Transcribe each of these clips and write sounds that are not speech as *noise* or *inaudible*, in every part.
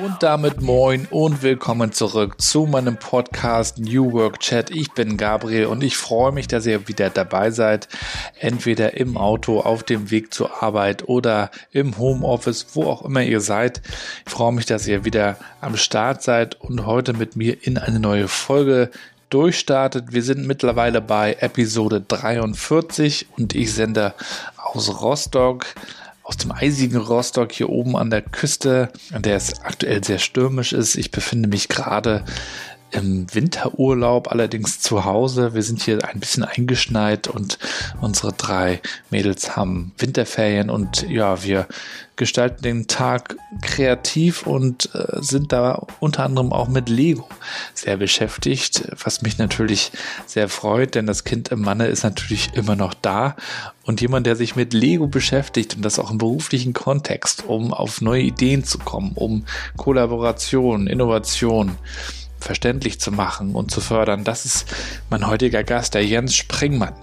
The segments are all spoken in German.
Und damit moin und willkommen zurück zu meinem Podcast New Work Chat. Ich bin Gabriel und ich freue mich, dass ihr wieder dabei seid. Entweder im Auto, auf dem Weg zur Arbeit oder im Homeoffice, wo auch immer ihr seid. Ich freue mich, dass ihr wieder am Start seid und heute mit mir in eine neue Folge durchstartet. Wir sind mittlerweile bei Episode 43 und ich sende aus Rostock aus dem eisigen Rostock hier oben an der Küste, an der es aktuell sehr stürmisch ist. Ich befinde mich gerade im Winterurlaub, allerdings zu Hause. Wir sind hier ein bisschen eingeschneit und unsere drei Mädels haben Winterferien und ja, wir gestalten den Tag kreativ und äh, sind da unter anderem auch mit Lego sehr beschäftigt, was mich natürlich sehr freut, denn das Kind im Manne ist natürlich immer noch da und jemand, der sich mit Lego beschäftigt und das auch im beruflichen Kontext, um auf neue Ideen zu kommen, um Kollaboration, Innovation, verständlich zu machen und zu fördern. Das ist mein heutiger Gast, der Jens Springmann.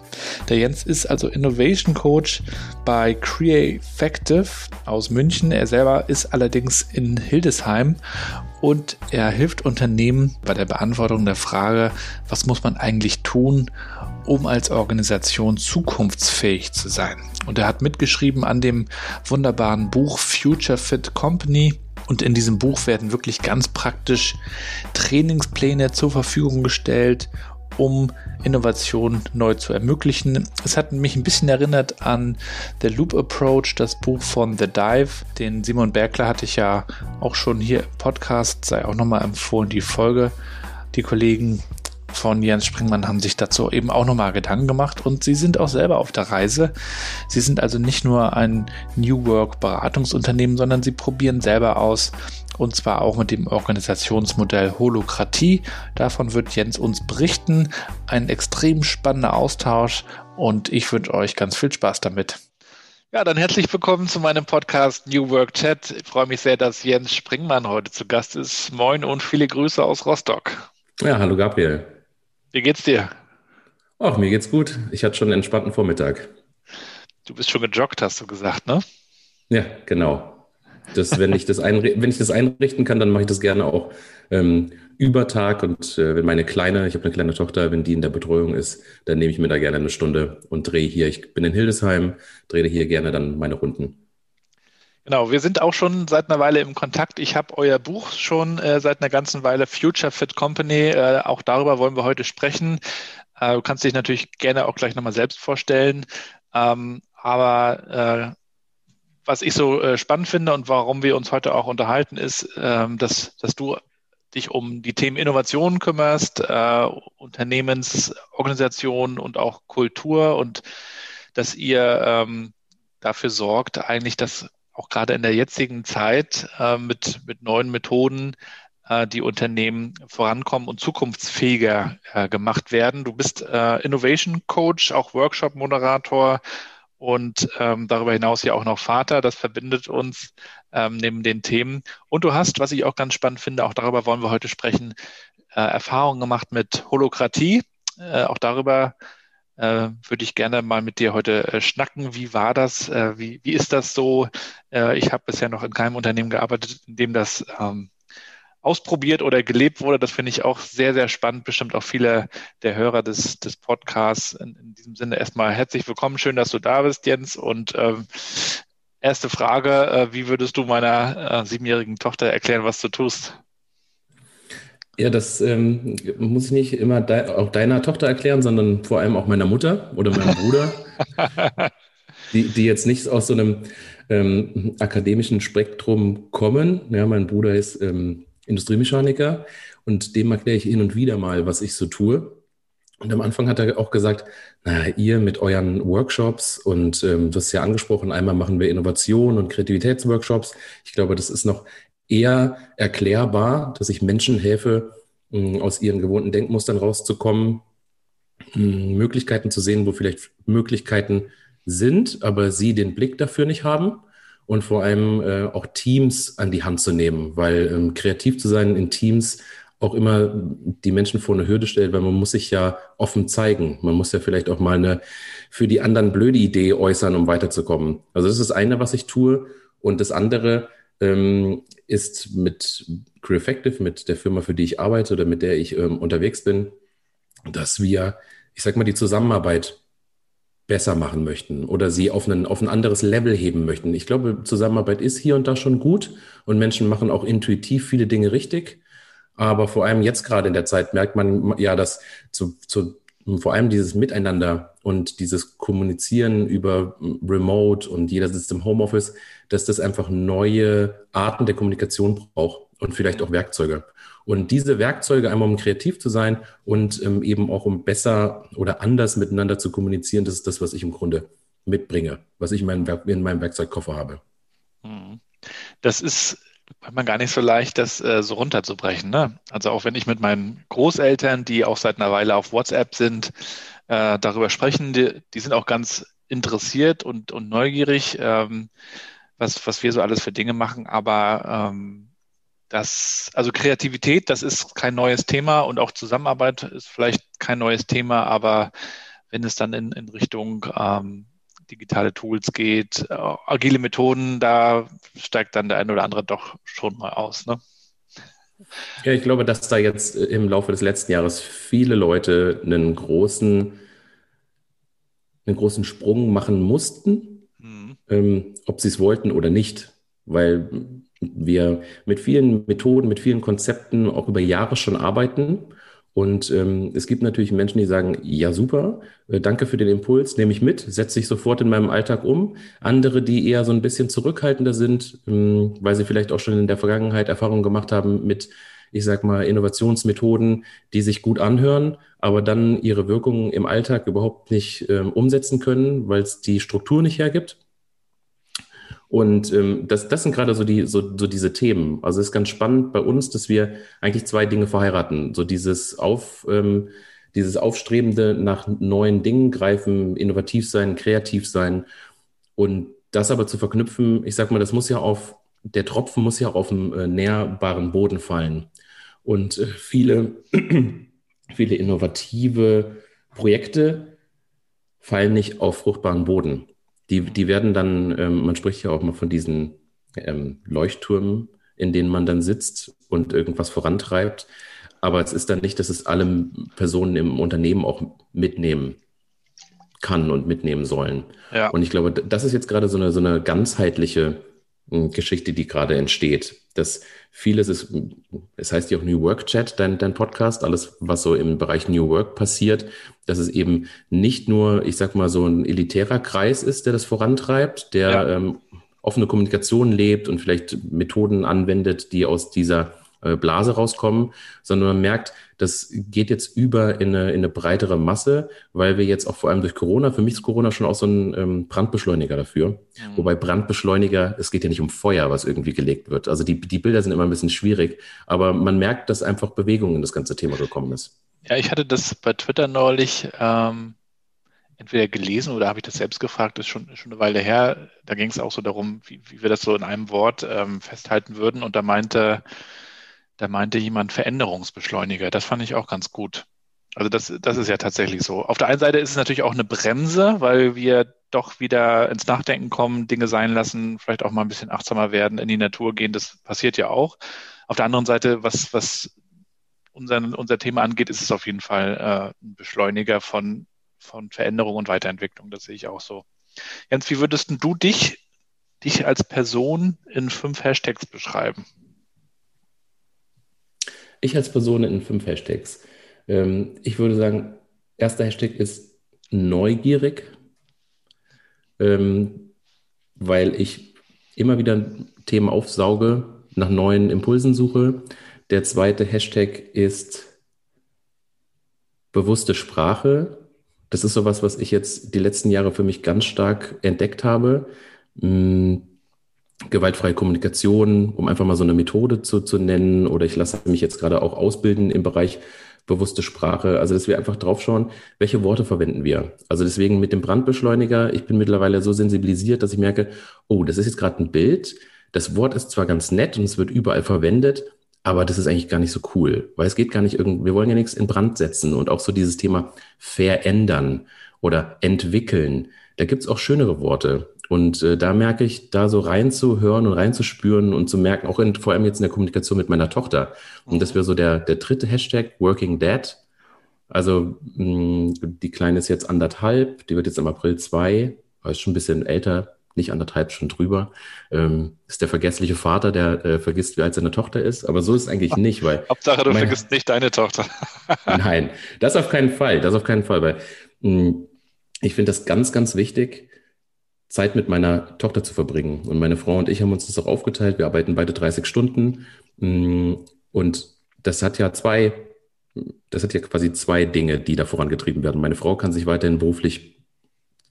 Der Jens ist also Innovation Coach bei Creafactive aus München. Er selber ist allerdings in Hildesheim und er hilft Unternehmen bei der Beantwortung der Frage, was muss man eigentlich tun, um als Organisation zukunftsfähig zu sein. Und er hat mitgeschrieben an dem wunderbaren Buch Future Fit Company und in diesem Buch werden wirklich ganz praktisch Trainingspläne zur Verfügung gestellt, um Innovation neu zu ermöglichen. Es hat mich ein bisschen erinnert an The Loop Approach, das Buch von The Dive. Den Simon Bergler hatte ich ja auch schon hier im Podcast, sei auch nochmal empfohlen, die Folge. Die Kollegen von Jens Springmann haben sich dazu eben auch nochmal Gedanken gemacht und sie sind auch selber auf der Reise. Sie sind also nicht nur ein New Work Beratungsunternehmen, sondern sie probieren selber aus und zwar auch mit dem Organisationsmodell Holokratie. Davon wird Jens uns berichten. Ein extrem spannender Austausch und ich wünsche euch ganz viel Spaß damit. Ja, dann herzlich willkommen zu meinem Podcast New Work Chat. Ich freue mich sehr, dass Jens Springmann heute zu Gast ist. Moin und viele Grüße aus Rostock. Ja, hallo Gabriel. Wie geht's dir? Ach, mir geht's gut. Ich hatte schon einen entspannten Vormittag. Du bist schon gejoggt, hast du gesagt, ne? Ja, genau. Das, wenn, ich das wenn ich das einrichten kann, dann mache ich das gerne auch ähm, über Tag. Und äh, wenn meine Kleine, ich habe eine kleine Tochter, wenn die in der Betreuung ist, dann nehme ich mir da gerne eine Stunde und drehe hier. Ich bin in Hildesheim, drehe hier gerne dann meine Runden. Genau, wir sind auch schon seit einer Weile im Kontakt. Ich habe euer Buch schon äh, seit einer ganzen Weile, Future Fit Company. Äh, auch darüber wollen wir heute sprechen. Äh, du kannst dich natürlich gerne auch gleich nochmal selbst vorstellen. Ähm, aber äh, was ich so äh, spannend finde und warum wir uns heute auch unterhalten, ist, ähm, dass, dass du dich um die Themen Innovation kümmerst, äh, Unternehmensorganisation und auch Kultur und dass ihr ähm, dafür sorgt, eigentlich, dass auch gerade in der jetzigen Zeit äh, mit, mit neuen Methoden äh, die Unternehmen vorankommen und zukunftsfähiger äh, gemacht werden. Du bist äh, Innovation Coach, auch Workshop-Moderator und ähm, darüber hinaus ja auch noch Vater. Das verbindet uns ähm, neben den Themen. Und du hast, was ich auch ganz spannend finde, auch darüber wollen wir heute sprechen, äh, Erfahrungen gemacht mit Holokratie. Äh, auch darüber äh, würde ich gerne mal mit dir heute äh, schnacken. Wie war das? Äh, wie, wie ist das so? Äh, ich habe bisher noch in keinem Unternehmen gearbeitet, in dem das ähm, ausprobiert oder gelebt wurde. Das finde ich auch sehr, sehr spannend. Bestimmt auch viele der Hörer des, des Podcasts. In, in diesem Sinne erstmal herzlich willkommen. Schön, dass du da bist, Jens. Und ähm, erste Frage, äh, wie würdest du meiner äh, siebenjährigen Tochter erklären, was du tust? Ja, das ähm, muss ich nicht immer de auch deiner Tochter erklären, sondern vor allem auch meiner Mutter oder meinem *laughs* Bruder, die, die jetzt nicht aus so einem ähm, akademischen Spektrum kommen. Ja, mein Bruder ist ähm, Industriemechaniker und dem erkläre ich hin und wieder mal, was ich so tue. Und am Anfang hat er auch gesagt, naja, ihr mit euren Workshops und ähm, du hast ja angesprochen, einmal machen wir Innovation und Kreativitätsworkshops. Ich glaube, das ist noch eher erklärbar, dass ich Menschen helfe, aus ihren gewohnten Denkmustern rauszukommen, Möglichkeiten zu sehen, wo vielleicht Möglichkeiten sind, aber sie den Blick dafür nicht haben und vor allem äh, auch Teams an die Hand zu nehmen, weil ähm, kreativ zu sein in Teams auch immer die Menschen vor eine Hürde stellt, weil man muss sich ja offen zeigen. Man muss ja vielleicht auch mal eine für die anderen blöde Idee äußern, um weiterzukommen. Also das ist das eine, was ich tue. Und das andere ähm, ist mit Crew Effective, mit der Firma, für die ich arbeite oder mit der ich ähm, unterwegs bin, dass wir, ich sag mal, die Zusammenarbeit besser machen möchten oder sie auf, einen, auf ein anderes Level heben möchten. Ich glaube, Zusammenarbeit ist hier und da schon gut und Menschen machen auch intuitiv viele Dinge richtig. Aber vor allem jetzt gerade in der Zeit merkt man ja, dass zu, zu, vor allem dieses Miteinander und dieses Kommunizieren über Remote und jeder sitzt im Homeoffice, dass das einfach neue Arten der Kommunikation braucht und vielleicht auch Werkzeuge. Und diese Werkzeuge, einmal um kreativ zu sein und ähm, eben auch um besser oder anders miteinander zu kommunizieren, das ist das, was ich im Grunde mitbringe, was ich in meinem, in meinem Werkzeugkoffer habe. Hm. Das ist manchmal gar nicht so leicht, das äh, so runterzubrechen. Ne? Also auch wenn ich mit meinen Großeltern, die auch seit einer Weile auf WhatsApp sind, äh, darüber sprechen, die, die, sind auch ganz interessiert und, und neugierig, ähm, was, was wir so alles für Dinge machen. Aber ähm, das, also Kreativität, das ist kein neues Thema und auch Zusammenarbeit ist vielleicht kein neues Thema, aber wenn es dann in, in Richtung ähm, digitale Tools geht, äh, agile Methoden, da steigt dann der eine oder andere doch schon mal aus. Ne? Ja, ich glaube, dass da jetzt im Laufe des letzten Jahres viele Leute einen großen, einen großen Sprung machen mussten, mhm. ähm, ob sie es wollten oder nicht. Weil wir mit vielen Methoden, mit vielen Konzepten auch über Jahre schon arbeiten. Und ähm, es gibt natürlich Menschen, die sagen, ja super, äh, danke für den Impuls, nehme ich mit, setze ich sofort in meinem Alltag um. Andere, die eher so ein bisschen zurückhaltender sind, ähm, weil sie vielleicht auch schon in der Vergangenheit Erfahrungen gemacht haben mit, ich sag mal, Innovationsmethoden, die sich gut anhören, aber dann ihre Wirkungen im Alltag überhaupt nicht ähm, umsetzen können, weil es die Struktur nicht hergibt. Und ähm, das, das sind gerade so, die, so, so diese Themen. Also es ist ganz spannend bei uns, dass wir eigentlich zwei Dinge verheiraten. So dieses Auf, ähm, dieses Aufstrebende nach neuen Dingen greifen, innovativ sein, kreativ sein. Und das aber zu verknüpfen, ich sag mal, das muss ja auf, der Tropfen muss ja auf einem äh, nährbaren Boden fallen. Und äh, viele, *clears throat* viele innovative Projekte fallen nicht auf fruchtbaren Boden. Die, die werden dann, ähm, man spricht ja auch mal von diesen ähm, Leuchttürmen, in denen man dann sitzt und irgendwas vorantreibt. Aber es ist dann nicht, dass es alle Personen im Unternehmen auch mitnehmen kann und mitnehmen sollen. Ja. Und ich glaube, das ist jetzt gerade so eine, so eine ganzheitliche Geschichte, die gerade entsteht. Dass vieles ist, es heißt ja auch New Work Chat, dein, dein Podcast, alles, was so im Bereich New Work passiert, dass es eben nicht nur, ich sag mal, so ein elitärer Kreis ist, der das vorantreibt, der ja. ähm, offene Kommunikation lebt und vielleicht Methoden anwendet, die aus dieser Blase rauskommen, sondern man merkt, das geht jetzt über in eine, in eine breitere Masse, weil wir jetzt auch vor allem durch Corona, für mich ist Corona schon auch so ein ähm, Brandbeschleuniger dafür. Mhm. Wobei Brandbeschleuniger, es geht ja nicht um Feuer, was irgendwie gelegt wird. Also die, die Bilder sind immer ein bisschen schwierig, aber man merkt, dass einfach Bewegung in das ganze Thema gekommen ist. Ja, ich hatte das bei Twitter neulich ähm, entweder gelesen oder habe ich das selbst gefragt, das ist schon, schon eine Weile her. Da ging es auch so darum, wie, wie wir das so in einem Wort ähm, festhalten würden. Und da meinte da meinte jemand Veränderungsbeschleuniger. Das fand ich auch ganz gut. Also das, das ist ja tatsächlich so. Auf der einen Seite ist es natürlich auch eine Bremse, weil wir doch wieder ins Nachdenken kommen, Dinge sein lassen, vielleicht auch mal ein bisschen achtsamer werden, in die Natur gehen. Das passiert ja auch. Auf der anderen Seite, was, was unser, unser Thema angeht, ist es auf jeden Fall äh, ein Beschleuniger von, von Veränderung und Weiterentwicklung. Das sehe ich auch so. Jens, wie würdest du dich, dich als Person in fünf Hashtags beschreiben? Ich als Person in fünf Hashtags. Ähm, ich würde sagen, erster Hashtag ist neugierig, ähm, weil ich immer wieder Themen aufsauge, nach neuen Impulsen suche. Der zweite Hashtag ist bewusste Sprache. Das ist sowas, was ich jetzt die letzten Jahre für mich ganz stark entdeckt habe. Hm, gewaltfreie Kommunikation, um einfach mal so eine Methode zu, zu nennen. Oder ich lasse mich jetzt gerade auch ausbilden im Bereich bewusste Sprache. Also, dass wir einfach drauf schauen, welche Worte verwenden wir. Also deswegen mit dem Brandbeschleuniger, ich bin mittlerweile so sensibilisiert, dass ich merke, oh, das ist jetzt gerade ein Bild. Das Wort ist zwar ganz nett und es wird überall verwendet, aber das ist eigentlich gar nicht so cool, weil es geht gar nicht irgendwie, wir wollen ja nichts in Brand setzen und auch so dieses Thema verändern oder entwickeln. Da gibt's auch schönere Worte. Und äh, da merke ich, da so reinzuhören und reinzuspüren und zu merken, auch in, vor allem jetzt in der Kommunikation mit meiner Tochter. Und das wäre so der, der dritte Hashtag, Working Dad. Also mh, die Kleine ist jetzt anderthalb, die wird jetzt im April zwei, ist schon ein bisschen älter, nicht anderthalb, schon drüber. Ähm, ist der vergessliche Vater, der äh, vergisst, wie alt seine Tochter ist. Aber so ist es eigentlich nicht, weil. *laughs* Hauptsache, du mein, vergisst nicht deine Tochter. *laughs* nein, das auf keinen Fall. Das auf keinen Fall, weil mh, ich finde das ganz, ganz wichtig, Zeit mit meiner Tochter zu verbringen. Und meine Frau und ich haben uns das auch aufgeteilt. Wir arbeiten beide 30 Stunden. Mm, und das hat ja zwei, das hat ja quasi zwei Dinge, die da vorangetrieben werden. Meine Frau kann sich weiterhin beruflich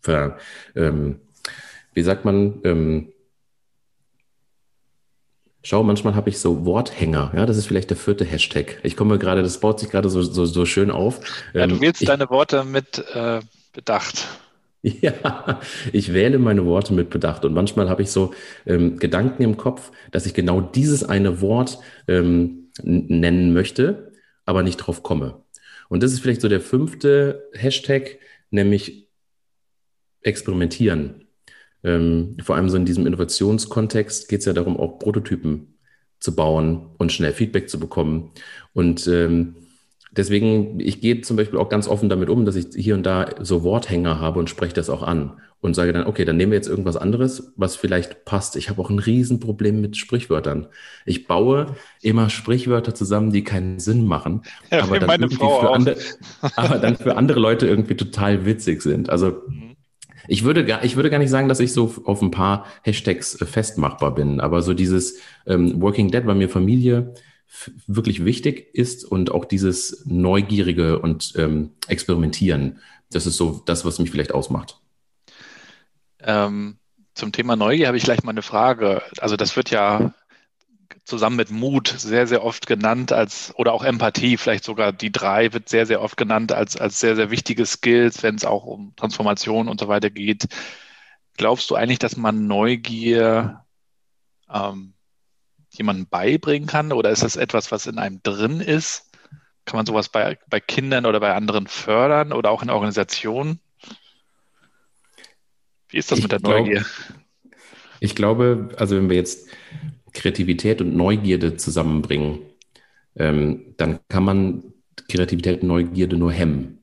ver, ähm, wie sagt man, ähm, Schau, manchmal habe ich so Worthänger. Ja, das ist vielleicht der vierte Hashtag. Ich komme gerade, das baut sich gerade so, so, so schön auf. Ja, du ähm, wählst ich, deine Worte mit äh, Bedacht. *laughs* Ja, ich wähle meine Worte mit Bedacht und manchmal habe ich so ähm, Gedanken im Kopf, dass ich genau dieses eine Wort ähm, nennen möchte, aber nicht drauf komme. Und das ist vielleicht so der fünfte Hashtag, nämlich experimentieren. Ähm, vor allem so in diesem Innovationskontext geht es ja darum, auch Prototypen zu bauen und schnell Feedback zu bekommen. Und ähm, deswegen, ich gehe zum Beispiel auch ganz offen damit um, dass ich hier und da so Worthänger habe und spreche das auch an und sage dann, okay, dann nehmen wir jetzt irgendwas anderes, was vielleicht passt. Ich habe auch ein Riesenproblem mit Sprichwörtern. Ich baue immer Sprichwörter zusammen, die keinen Sinn machen, *laughs* ja, aber, dann für andere, aber dann für andere Leute irgendwie total witzig sind. Also ich würde gar, ich würde gar nicht sagen, dass ich so auf ein paar Hashtags festmachbar bin, aber so dieses ähm, Working Dead bei mir Familie, wirklich wichtig ist und auch dieses Neugierige und ähm, Experimentieren. Das ist so das, was mich vielleicht ausmacht. Ähm, zum Thema Neugier habe ich gleich mal eine Frage. Also das wird ja zusammen mit Mut sehr, sehr oft genannt als, oder auch Empathie, vielleicht sogar die drei wird sehr, sehr oft genannt als, als sehr, sehr wichtige Skills, wenn es auch um Transformation und so weiter geht. Glaubst du eigentlich, dass man Neugier ähm, jemandem beibringen kann? Oder ist das etwas, was in einem drin ist? Kann man sowas bei, bei Kindern oder bei anderen fördern oder auch in Organisationen? Wie ist das ich mit der glaub, Neugier? Ich glaube, also wenn wir jetzt Kreativität und Neugierde zusammenbringen, ähm, dann kann man Kreativität und Neugierde nur hemmen.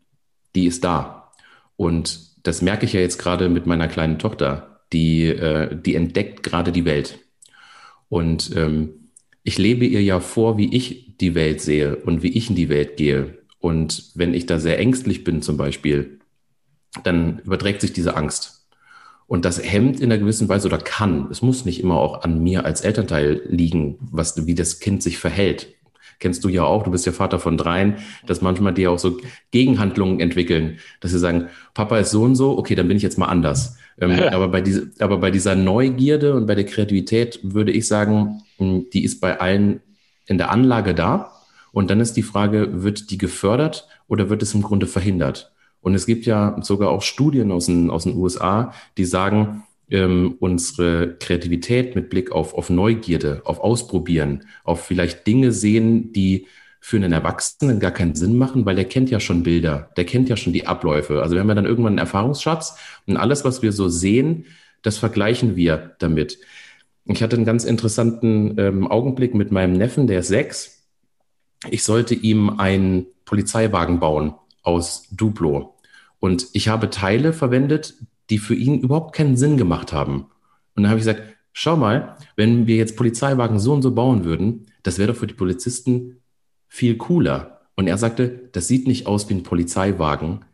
Die ist da. Und das merke ich ja jetzt gerade mit meiner kleinen Tochter. Die, äh, die entdeckt gerade die Welt. Und ähm, ich lebe ihr ja vor, wie ich die Welt sehe und wie ich in die Welt gehe. Und wenn ich da sehr ängstlich bin zum Beispiel, dann überträgt sich diese Angst. Und das hemmt in einer gewissen Weise oder kann, es muss nicht immer auch an mir als Elternteil liegen, was, wie das Kind sich verhält kennst du ja auch, du bist ja Vater von dreien, dass manchmal die auch so Gegenhandlungen entwickeln, dass sie sagen, Papa ist so und so, okay, dann bin ich jetzt mal anders. Ähm, ja. aber, bei diese, aber bei dieser Neugierde und bei der Kreativität würde ich sagen, hm, die ist bei allen in der Anlage da. Und dann ist die Frage, wird die gefördert oder wird es im Grunde verhindert? Und es gibt ja sogar auch Studien aus den, aus den USA, die sagen, ähm, unsere Kreativität mit Blick auf, auf Neugierde, auf Ausprobieren, auf vielleicht Dinge sehen, die für einen Erwachsenen gar keinen Sinn machen, weil der kennt ja schon Bilder, der kennt ja schon die Abläufe. Also wir haben ja dann irgendwann einen Erfahrungsschatz und alles, was wir so sehen, das vergleichen wir damit. Ich hatte einen ganz interessanten ähm, Augenblick mit meinem Neffen, der ist sechs. Ich sollte ihm einen Polizeiwagen bauen aus Duplo. Und ich habe Teile verwendet, die für ihn überhaupt keinen Sinn gemacht haben. Und dann habe ich gesagt, schau mal, wenn wir jetzt Polizeiwagen so und so bauen würden, das wäre doch für die Polizisten viel cooler. Und er sagte, das sieht nicht aus wie ein Polizeiwagen.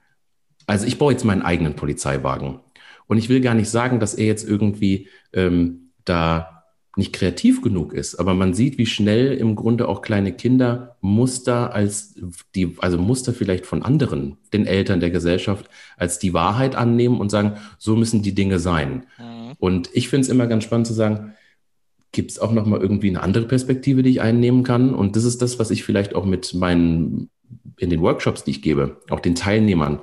Also ich baue jetzt meinen eigenen Polizeiwagen. Und ich will gar nicht sagen, dass er jetzt irgendwie ähm, da nicht kreativ genug ist, aber man sieht, wie schnell im Grunde auch kleine Kinder Muster als die, also Muster vielleicht von anderen, den Eltern der Gesellschaft, als die Wahrheit annehmen und sagen, so müssen die Dinge sein. Mhm. Und ich finde es immer ganz spannend zu sagen, gibt es auch noch mal irgendwie eine andere Perspektive, die ich einnehmen kann? Und das ist das, was ich vielleicht auch mit meinen in den Workshops, die ich gebe, auch den Teilnehmern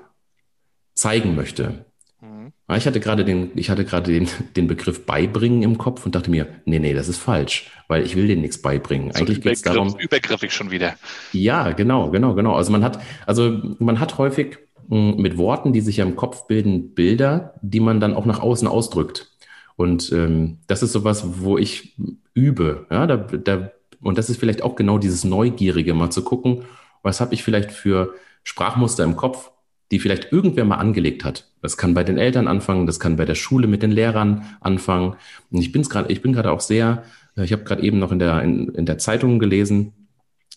zeigen möchte. Mhm. Ich hatte gerade den, ich hatte gerade den, *laughs* den Begriff beibringen im Kopf und dachte mir, nee, nee, das ist falsch, weil ich will denen nichts beibringen. So Eigentlich geht es darum. Übergriffig schon wieder. Ja, genau, genau, genau. Also man hat, also man hat häufig mh, mit Worten, die sich ja im Kopf bilden, Bilder, die man dann auch nach außen ausdrückt. Und ähm, das ist sowas, wo ich übe. Ja, da, da, und das ist vielleicht auch genau dieses Neugierige, mal zu gucken, was habe ich vielleicht für Sprachmuster im Kopf, die vielleicht irgendwer mal angelegt hat. Das kann bei den Eltern anfangen, das kann bei der Schule mit den Lehrern anfangen. Und ich bin's gerade, ich bin gerade auch sehr, ich habe gerade eben noch in der in, in der Zeitung gelesen.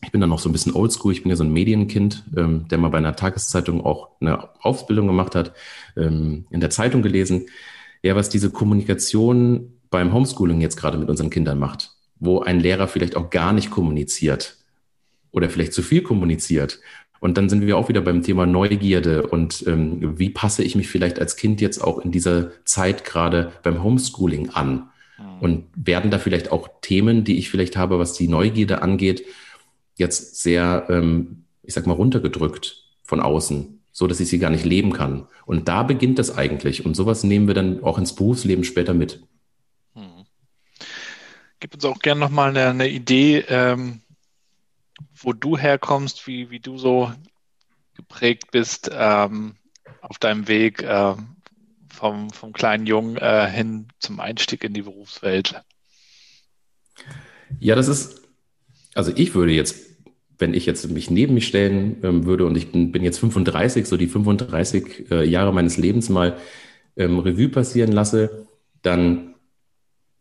Ich bin dann noch so ein bisschen oldschool. Ich bin ja so ein Medienkind, ähm, der mal bei einer Tageszeitung auch eine Ausbildung gemacht hat. Ähm, in der Zeitung gelesen, ja, was diese Kommunikation beim Homeschooling jetzt gerade mit unseren Kindern macht, wo ein Lehrer vielleicht auch gar nicht kommuniziert oder vielleicht zu viel kommuniziert. Und dann sind wir auch wieder beim Thema Neugierde und ähm, wie passe ich mich vielleicht als Kind jetzt auch in dieser Zeit gerade beim Homeschooling an? Mhm. Und werden da vielleicht auch Themen, die ich vielleicht habe, was die Neugierde angeht, jetzt sehr, ähm, ich sag mal, runtergedrückt von außen? So dass ich sie gar nicht leben kann. Und da beginnt das eigentlich. Und sowas nehmen wir dann auch ins Berufsleben später mit. Hm. Gib uns auch gerne nochmal eine, eine Idee, ähm, wo du herkommst, wie, wie du so geprägt bist ähm, auf deinem Weg äh, vom, vom kleinen Jungen äh, hin zum Einstieg in die Berufswelt. Ja, das ist, also ich würde jetzt wenn ich jetzt mich neben mich stellen ähm, würde und ich bin, bin, jetzt 35, so die 35 äh, Jahre meines Lebens mal ähm, Revue passieren lasse, dann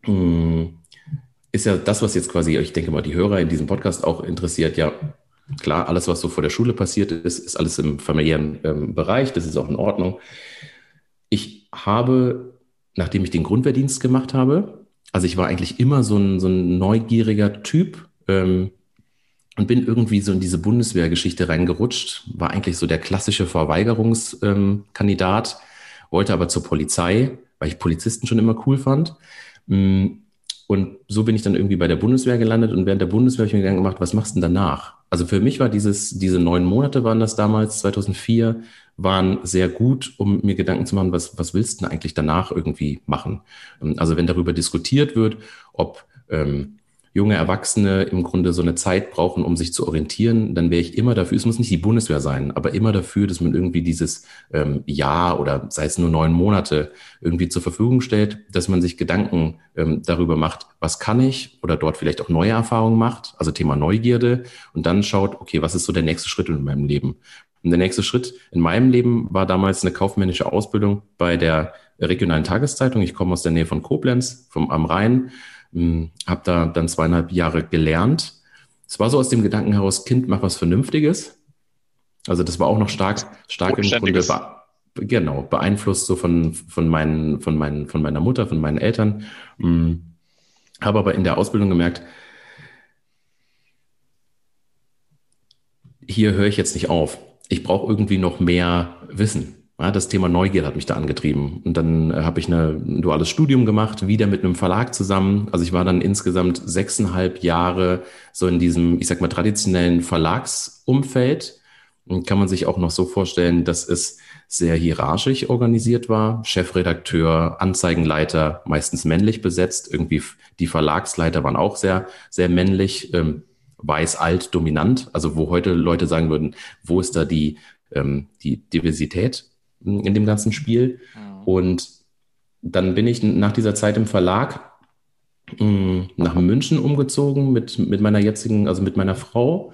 mh, hm, ist ja das, was jetzt quasi, ich denke mal, die Hörer in diesem Podcast auch interessiert, ja klar, alles, was so vor der Schule passiert ist, ist alles im familiären ähm, Bereich, das ist auch in Ordnung. Ich habe, nachdem ich den Grundwehrdienst gemacht habe, also ich war eigentlich immer so ein, so ein neugieriger Typ, ähm, und bin irgendwie so in diese Bundeswehrgeschichte reingerutscht, war eigentlich so der klassische Verweigerungskandidat, wollte aber zur Polizei, weil ich Polizisten schon immer cool fand. Mm, und so bin ich dann irgendwie bei der Bundeswehr gelandet und während der Bundeswehr habe ich mir Gedanken gemacht, was machst du denn danach? Also für mich war dieses, diese neun Monate waren das damals, 2004, waren sehr gut, um mir Gedanken zu machen, was, was willst du denn eigentlich danach irgendwie machen? Ähm, also wenn darüber diskutiert wird, ob ähm, junge Erwachsene im Grunde so eine Zeit brauchen, um sich zu orientieren, dann wäre ich immer dafür, es muss nicht die Bundeswehr sein, aber immer dafür, dass man irgendwie dieses ähm, Jahr oder sei es nur neun Monate irgendwie zur Verfügung stellt, dass man sich Gedanken ähm, darüber macht, was kann ich oder dort vielleicht auch neue Erfahrungen macht, also Thema Neugierde und dann schaut, okay, was ist so der nächste Schritt in meinem Leben? Und der nächste Schritt in meinem Leben war damals eine kaufmännische Ausbildung bei der regionalen Tageszeitung. Ich komme aus der Nähe von Koblenz, vom, am Rhein habe da dann zweieinhalb Jahre gelernt. Es war so aus dem Gedanken heraus, Kind, mach was Vernünftiges. Also das war auch noch stark, stark im Grunde genau, beeinflusst so von, von, meinen, von, meinen, von meiner Mutter, von meinen Eltern. Hm, habe aber in der Ausbildung gemerkt, hier höre ich jetzt nicht auf. Ich brauche irgendwie noch mehr Wissen. Ja, das Thema Neugier hat mich da angetrieben. Und dann äh, habe ich eine, ein duales Studium gemacht, wieder mit einem Verlag zusammen. Also ich war dann insgesamt sechseinhalb Jahre so in diesem, ich sag mal, traditionellen Verlagsumfeld. Und kann man sich auch noch so vorstellen, dass es sehr hierarchisch organisiert war. Chefredakteur, Anzeigenleiter, meistens männlich besetzt. Irgendwie die Verlagsleiter waren auch sehr, sehr männlich. Ähm, weiß, alt, dominant. Also wo heute Leute sagen würden, wo ist da die, ähm, die Diversität? In dem ganzen Spiel. Mhm. Und dann bin ich nach dieser Zeit im Verlag mh, nach München umgezogen mit, mit meiner jetzigen, also mit meiner Frau.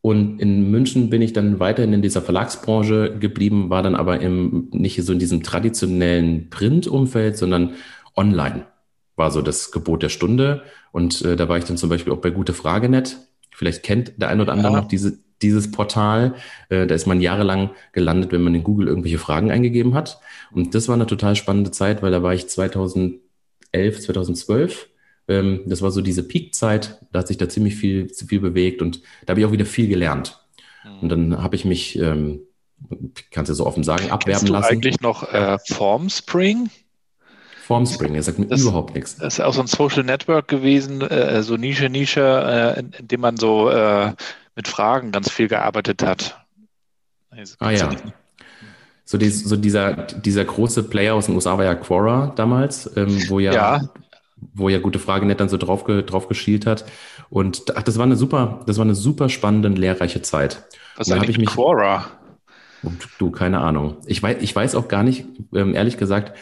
Und in München bin ich dann weiterhin in dieser Verlagsbranche geblieben, war dann aber im, nicht so in diesem traditionellen Print-Umfeld, sondern online war so das Gebot der Stunde. Und äh, da war ich dann zum Beispiel auch bei Gute Fragenet. Vielleicht kennt der ein oder andere ja. noch diese, dieses Portal. Äh, da ist man jahrelang gelandet, wenn man in Google irgendwelche Fragen eingegeben hat. Und das war eine total spannende Zeit, weil da war ich 2011, 2012. Ähm, das war so diese Peak-Zeit. Da hat sich da ziemlich viel, viel bewegt und da habe ich auch wieder viel gelernt. Und dann habe ich mich, ähm, kannst du so offen sagen, abwerben Kennst du lassen. eigentlich noch äh, Formspring? Formspring, er sagt mir das, überhaupt nichts. Das ist auch so ein Social Network gewesen, äh, so Nische, Nische, äh, in, in dem man so äh, mit Fragen ganz viel gearbeitet hat. Ah ja. So, die, so dieser, dieser große Player aus den USA war ja Quora damals, ähm, wo ja, ja, wo ja gute Frage nicht dann so drauf, drauf geschielt hat. Und ach, das war eine super, das war eine super spannende, lehrreiche Zeit. Was ist eigentlich ich mich, Quora? Du, keine Ahnung. Ich weiß, ich weiß auch gar nicht, ähm, ehrlich gesagt,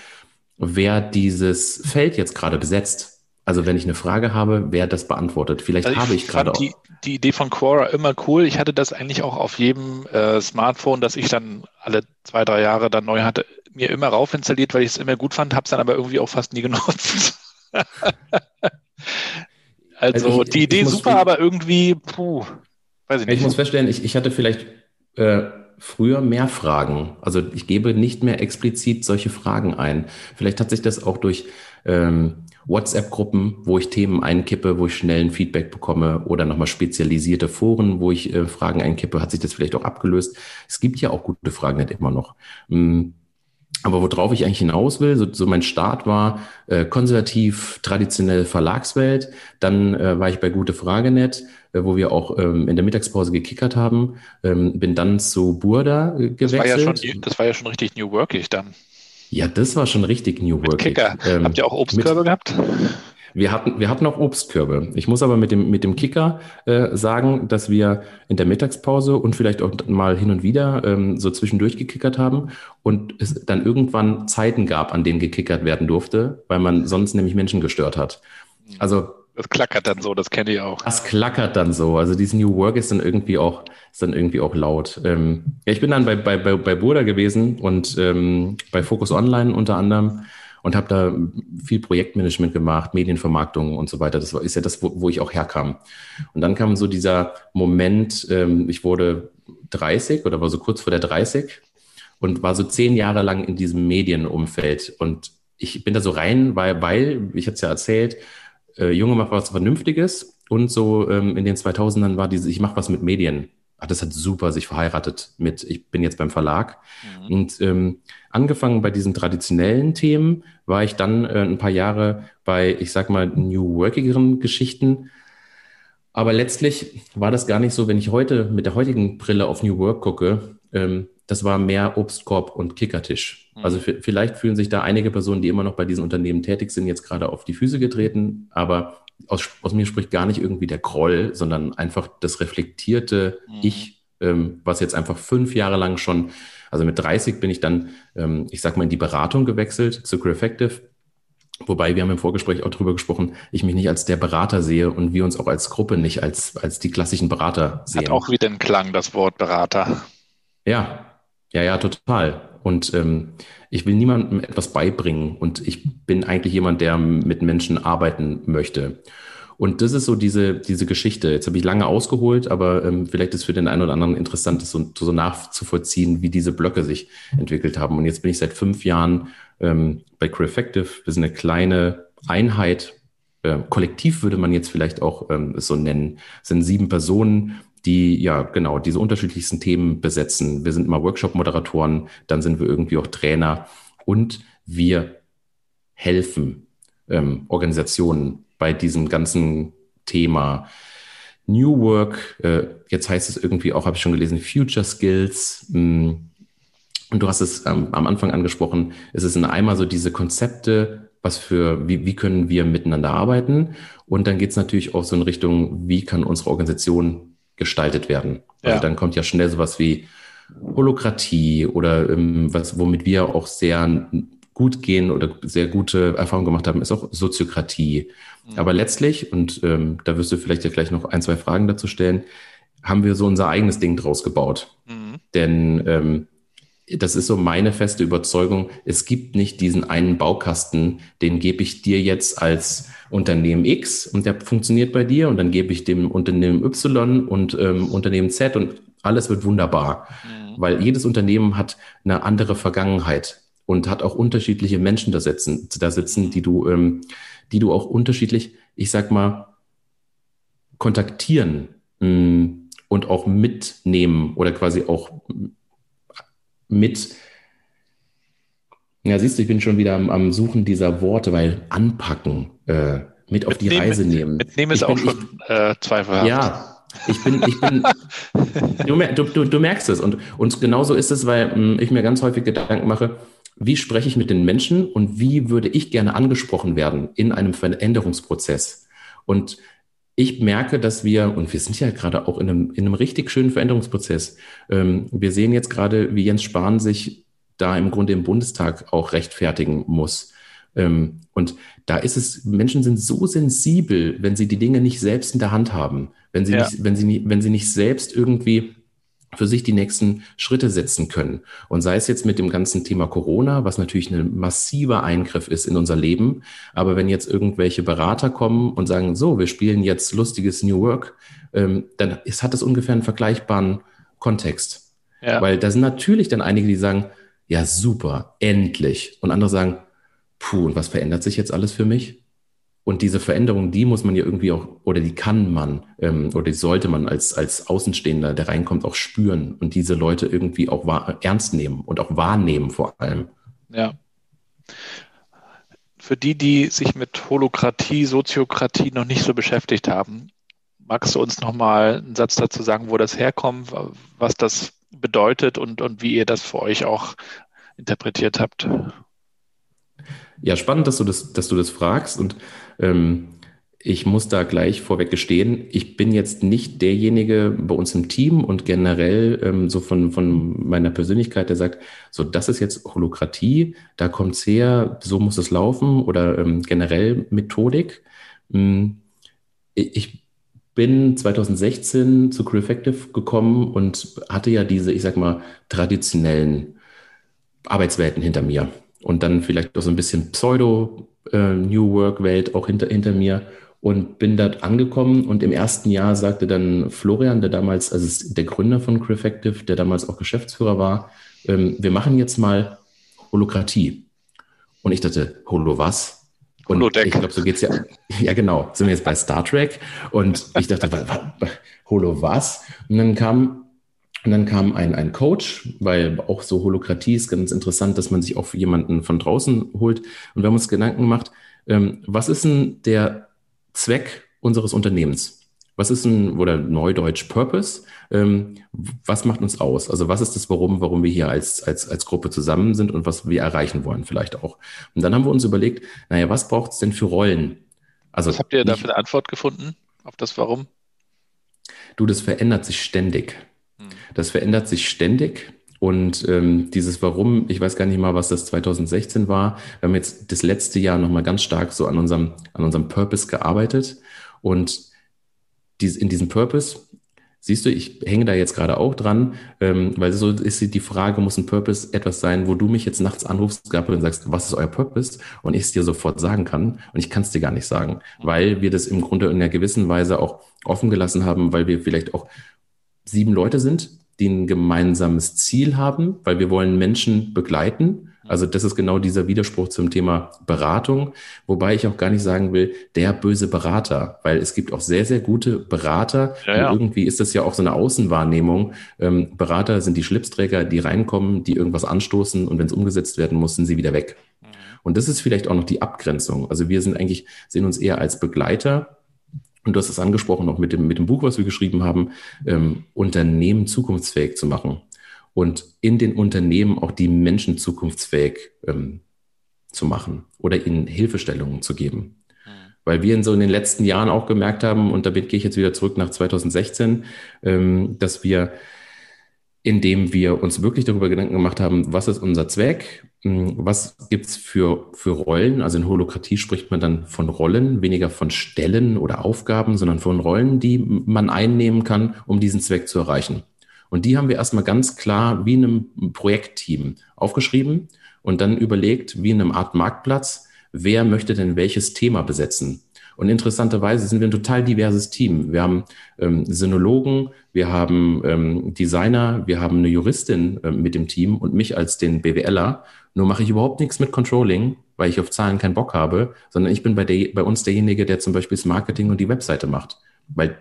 wer dieses Feld jetzt gerade besetzt. Also wenn ich eine Frage habe, wer das beantwortet. Vielleicht also habe ich, ich gerade die, die Idee von Quora immer cool. Ich hatte das eigentlich auch auf jedem äh, Smartphone, das ich dann alle zwei, drei Jahre dann neu hatte, mir immer rauf installiert, weil ich es immer gut fand, habe es dann aber irgendwie auch fast nie *laughs* genutzt. *laughs* also, also ich, die Idee super, aber irgendwie, puh, weiß ich nicht. Ich muss feststellen, ich, ich hatte vielleicht äh, früher mehr Fragen. Also ich gebe nicht mehr explizit solche Fragen ein. Vielleicht hat sich das auch durch ähm, WhatsApp-Gruppen, wo ich Themen einkippe, wo ich schnell ein Feedback bekomme oder nochmal spezialisierte Foren, wo ich äh, Fragen einkippe, hat sich das vielleicht auch abgelöst. Es gibt ja auch gute Fragen nicht immer noch. Hm. Aber worauf ich eigentlich hinaus will, so, so mein Start war äh, konservativ, traditionell Verlagswelt. Dann äh, war ich bei Gute Frage net, äh, wo wir auch ähm, in der Mittagspause gekickert haben. Ähm, bin dann zu Burda äh, gewechselt. Das war, ja schon, das war ja schon richtig New Workig dann. Ja, das war schon richtig New Workig. Kicker. Ähm, Habt ihr auch Obstkörbe gehabt? Wir hatten, wir hatten auch Obstkörbe. Ich muss aber mit dem, mit dem Kicker äh, sagen, dass wir in der Mittagspause und vielleicht auch mal hin und wieder ähm, so zwischendurch gekickert haben und es dann irgendwann Zeiten gab, an denen gekickert werden durfte, weil man sonst nämlich Menschen gestört hat. Also das klackert dann so, das kenne ich auch. Das klackert dann so. Also dieses New Work ist dann irgendwie auch, ist dann irgendwie auch laut. Ähm, ja, ich bin dann bei, bei, bei, bei Burda gewesen und ähm, bei Focus Online unter anderem und habe da viel Projektmanagement gemacht, Medienvermarktung und so weiter. Das ist ja das, wo, wo ich auch herkam. Und dann kam so dieser Moment, ähm, ich wurde 30 oder war so kurz vor der 30 und war so zehn Jahre lang in diesem Medienumfeld. Und ich bin da so rein, weil, weil ich hatte es ja erzählt, äh, Junge macht was Vernünftiges und so ähm, in den 2000ern war diese, ich mache was mit Medien. Ach, das hat super sich verheiratet mit, ich bin jetzt beim Verlag. Mhm. Und ähm, angefangen bei diesen traditionellen Themen war ich dann äh, ein paar Jahre bei, ich sag mal, New Workigeren Geschichten. Aber letztlich war das gar nicht so, wenn ich heute mit der heutigen Brille auf New Work gucke, ähm, das war mehr Obstkorb und Kickertisch. Mhm. Also vielleicht fühlen sich da einige Personen, die immer noch bei diesen Unternehmen tätig sind, jetzt gerade auf die Füße getreten. Aber aus, aus mir spricht gar nicht irgendwie der Groll, sondern einfach das reflektierte mhm. Ich, ähm, was jetzt einfach fünf Jahre lang schon, also mit 30 bin ich dann, ähm, ich sag mal, in die Beratung gewechselt zu Crefective. Wobei wir haben im Vorgespräch auch darüber gesprochen, ich mich nicht als der Berater sehe und wir uns auch als Gruppe nicht als, als die klassischen Berater sehen. Hat auch wieder einen Klang, das Wort Berater. Ja, ja, ja, total. Und ähm, ich will niemandem etwas beibringen und ich bin eigentlich jemand, der mit Menschen arbeiten möchte. Und das ist so diese, diese Geschichte. Jetzt habe ich lange ausgeholt, aber ähm, vielleicht ist für den einen oder anderen interessant, das so, so nachzuvollziehen, wie diese Blöcke sich entwickelt haben. Und jetzt bin ich seit fünf Jahren ähm, bei Crefective. Wir sind eine kleine Einheit. Äh, kollektiv würde man jetzt vielleicht auch ähm, so nennen. Es sind sieben Personen, die ja genau diese unterschiedlichsten Themen besetzen. Wir sind mal Workshop-Moderatoren, dann sind wir irgendwie auch Trainer und wir helfen ähm, Organisationen bei diesem ganzen Thema New Work. Äh, jetzt heißt es irgendwie auch, habe ich schon gelesen, Future Skills. Mh, mm, und du hast es ähm, am Anfang angesprochen, es ist in einmal so diese Konzepte, was für, wie, wie können wir miteinander arbeiten? Und dann geht es natürlich auch so in Richtung, wie kann unsere Organisation gestaltet werden. Also ja. dann kommt ja schnell sowas wie Holokratie oder ähm, was, womit wir auch sehr gut gehen oder sehr gute Erfahrungen gemacht haben, ist auch Soziokratie. Mhm. Aber letztlich, und ähm, da wirst du vielleicht ja gleich noch ein, zwei Fragen dazu stellen, haben wir so unser eigenes Ding draus gebaut. Mhm. Denn ähm, das ist so meine feste Überzeugung, es gibt nicht diesen einen Baukasten, den gebe ich dir jetzt als Unternehmen X und der funktioniert bei dir und dann gebe ich dem Unternehmen Y und ähm, Unternehmen Z und alles wird wunderbar. Mhm. Weil jedes Unternehmen hat eine andere Vergangenheit und hat auch unterschiedliche Menschen da sitzen, da sitzen die du, ähm, die du auch unterschiedlich, ich sag mal, kontaktieren mh, mm, und auch mitnehmen oder quasi auch mit ja, siehst du, ich bin schon wieder am, am Suchen dieser Worte, weil anpacken, äh, mit auf die Reise nehmen. Mitnehmen ist ich auch bin, schon ich, äh, zweifelhaft. Ja, Ich bin, ich bin, *laughs* du, du, du, merkst es. Und, und genauso ist es, weil hm, ich mir ganz häufig Gedanken mache, wie spreche ich mit den Menschen und wie würde ich gerne angesprochen werden in einem Veränderungsprozess? Und ich merke, dass wir, und wir sind ja gerade auch in einem, in einem richtig schönen Veränderungsprozess. Ähm, wir sehen jetzt gerade, wie Jens Spahn sich da im Grunde im Bundestag auch rechtfertigen muss. Ähm, und da ist es, Menschen sind so sensibel, wenn sie die Dinge nicht selbst in der Hand haben, wenn sie, ja. nicht, wenn sie, wenn sie nicht selbst irgendwie für sich die nächsten Schritte setzen können. Und sei es jetzt mit dem ganzen Thema Corona, was natürlich ein massiver Eingriff ist in unser Leben. Aber wenn jetzt irgendwelche Berater kommen und sagen, so, wir spielen jetzt lustiges New Work, ähm, dann ist, hat das ungefähr einen vergleichbaren Kontext. Ja. Weil da sind natürlich dann einige, die sagen, ja, super, endlich. Und andere sagen, puh, und was verändert sich jetzt alles für mich? Und diese Veränderung, die muss man ja irgendwie auch, oder die kann man, ähm, oder die sollte man als, als Außenstehender, der reinkommt, auch spüren und diese Leute irgendwie auch wahr, ernst nehmen und auch wahrnehmen vor allem. Ja. Für die, die sich mit Holokratie, Soziokratie noch nicht so beschäftigt haben, magst du uns nochmal einen Satz dazu sagen, wo das herkommt, was das bedeutet und, und wie ihr das für euch auch interpretiert habt? Ja, spannend, dass du das, dass du das fragst. Und ähm, ich muss da gleich vorweg gestehen, ich bin jetzt nicht derjenige bei uns im Team und generell ähm, so von, von meiner Persönlichkeit, der sagt, so das ist jetzt Holokratie, da kommt's her, so muss es laufen oder ähm, generell Methodik. Ähm, ich bin 2016 zu Crew Effective gekommen und hatte ja diese, ich sag mal, traditionellen Arbeitswelten hinter mir und dann vielleicht auch so ein bisschen Pseudo äh, New Work Welt auch hinter, hinter mir und bin dort angekommen und im ersten Jahr sagte dann Florian, der damals, also der Gründer von Crefective, der damals auch Geschäftsführer war, ähm, wir machen jetzt mal Holokratie. Und ich dachte, Holo was? Und Holodeck. ich glaube, so geht's ja. Ja, genau. Sind wir jetzt bei Star Trek? Und ich dachte, Holo was? Und dann kam und dann kam ein, ein Coach, weil auch so Holokratie ist ganz interessant, dass man sich auch jemanden von draußen holt. Und wir haben uns Gedanken gemacht, ähm, was ist denn der Zweck unseres Unternehmens? Was ist ein, oder Neudeutsch Purpose? Ähm, was macht uns aus? Also was ist das Warum, warum wir hier als, als, als Gruppe zusammen sind und was wir erreichen wollen vielleicht auch? Und dann haben wir uns überlegt, naja, was braucht es denn für Rollen? Also was habt ihr da für eine Antwort gefunden auf das Warum? Du, das verändert sich ständig. Das verändert sich ständig. Und ähm, dieses Warum, ich weiß gar nicht mal, was das 2016 war. Wir haben jetzt das letzte Jahr nochmal ganz stark so an unserem, an unserem Purpose gearbeitet. Und dies, in diesem Purpose, siehst du, ich hänge da jetzt gerade auch dran, ähm, weil so ist die Frage, muss ein Purpose etwas sein, wo du mich jetzt nachts anrufst Gabriel, und sagst, was ist euer Purpose? Und ich es dir sofort sagen kann. Und ich kann es dir gar nicht sagen, weil wir das im Grunde in einer gewissen Weise auch offen gelassen haben, weil wir vielleicht auch sieben Leute sind, die ein gemeinsames Ziel haben, weil wir wollen Menschen begleiten. Also das ist genau dieser Widerspruch zum Thema Beratung, wobei ich auch gar nicht sagen will, der böse Berater, weil es gibt auch sehr, sehr gute Berater. Ja, ja. irgendwie ist das ja auch so eine Außenwahrnehmung. Ähm, Berater sind die Schlipsträger, die reinkommen, die irgendwas anstoßen und wenn es umgesetzt werden muss, sind sie wieder weg. Mhm. Und das ist vielleicht auch noch die Abgrenzung. Also wir sind eigentlich, sehen uns eher als Begleiter und du hast es angesprochen, auch mit dem, mit dem Buch, was wir geschrieben haben, ähm, Unternehmen zukunftsfähig zu machen und in den Unternehmen auch die Menschen zukunftsfähig ähm, zu machen oder ihnen Hilfestellungen zu geben. Mhm. Weil wir in so in den letzten Jahren auch gemerkt haben, und damit gehe ich jetzt wieder zurück nach 2016, ähm, dass wir indem wir uns wirklich darüber Gedanken gemacht haben, was ist unser Zweck, hm, was gibt's für, für Rollen. Also in Holokratie spricht man dann von Rollen, weniger von Stellen oder Aufgaben, sondern von Rollen, die man einnehmen kann, um diesen Zweck zu erreichen. Und die haben wir erstmal ganz klar wie in einem Projektteam aufgeschrieben und dann überlegt, wie in einem Art Marktplatz, wer möchte denn welches Thema besetzen. Und interessanterweise sind wir ein total diverses Team. Wir haben ähm, Sinologen, wir haben ähm, Designer, wir haben eine Juristin äh, mit dem Team und mich als den BWLer. Nur mache ich überhaupt nichts mit Controlling, weil ich auf Zahlen keinen Bock habe, sondern ich bin bei, der, bei uns derjenige, der zum Beispiel das Marketing und die Webseite macht. Weil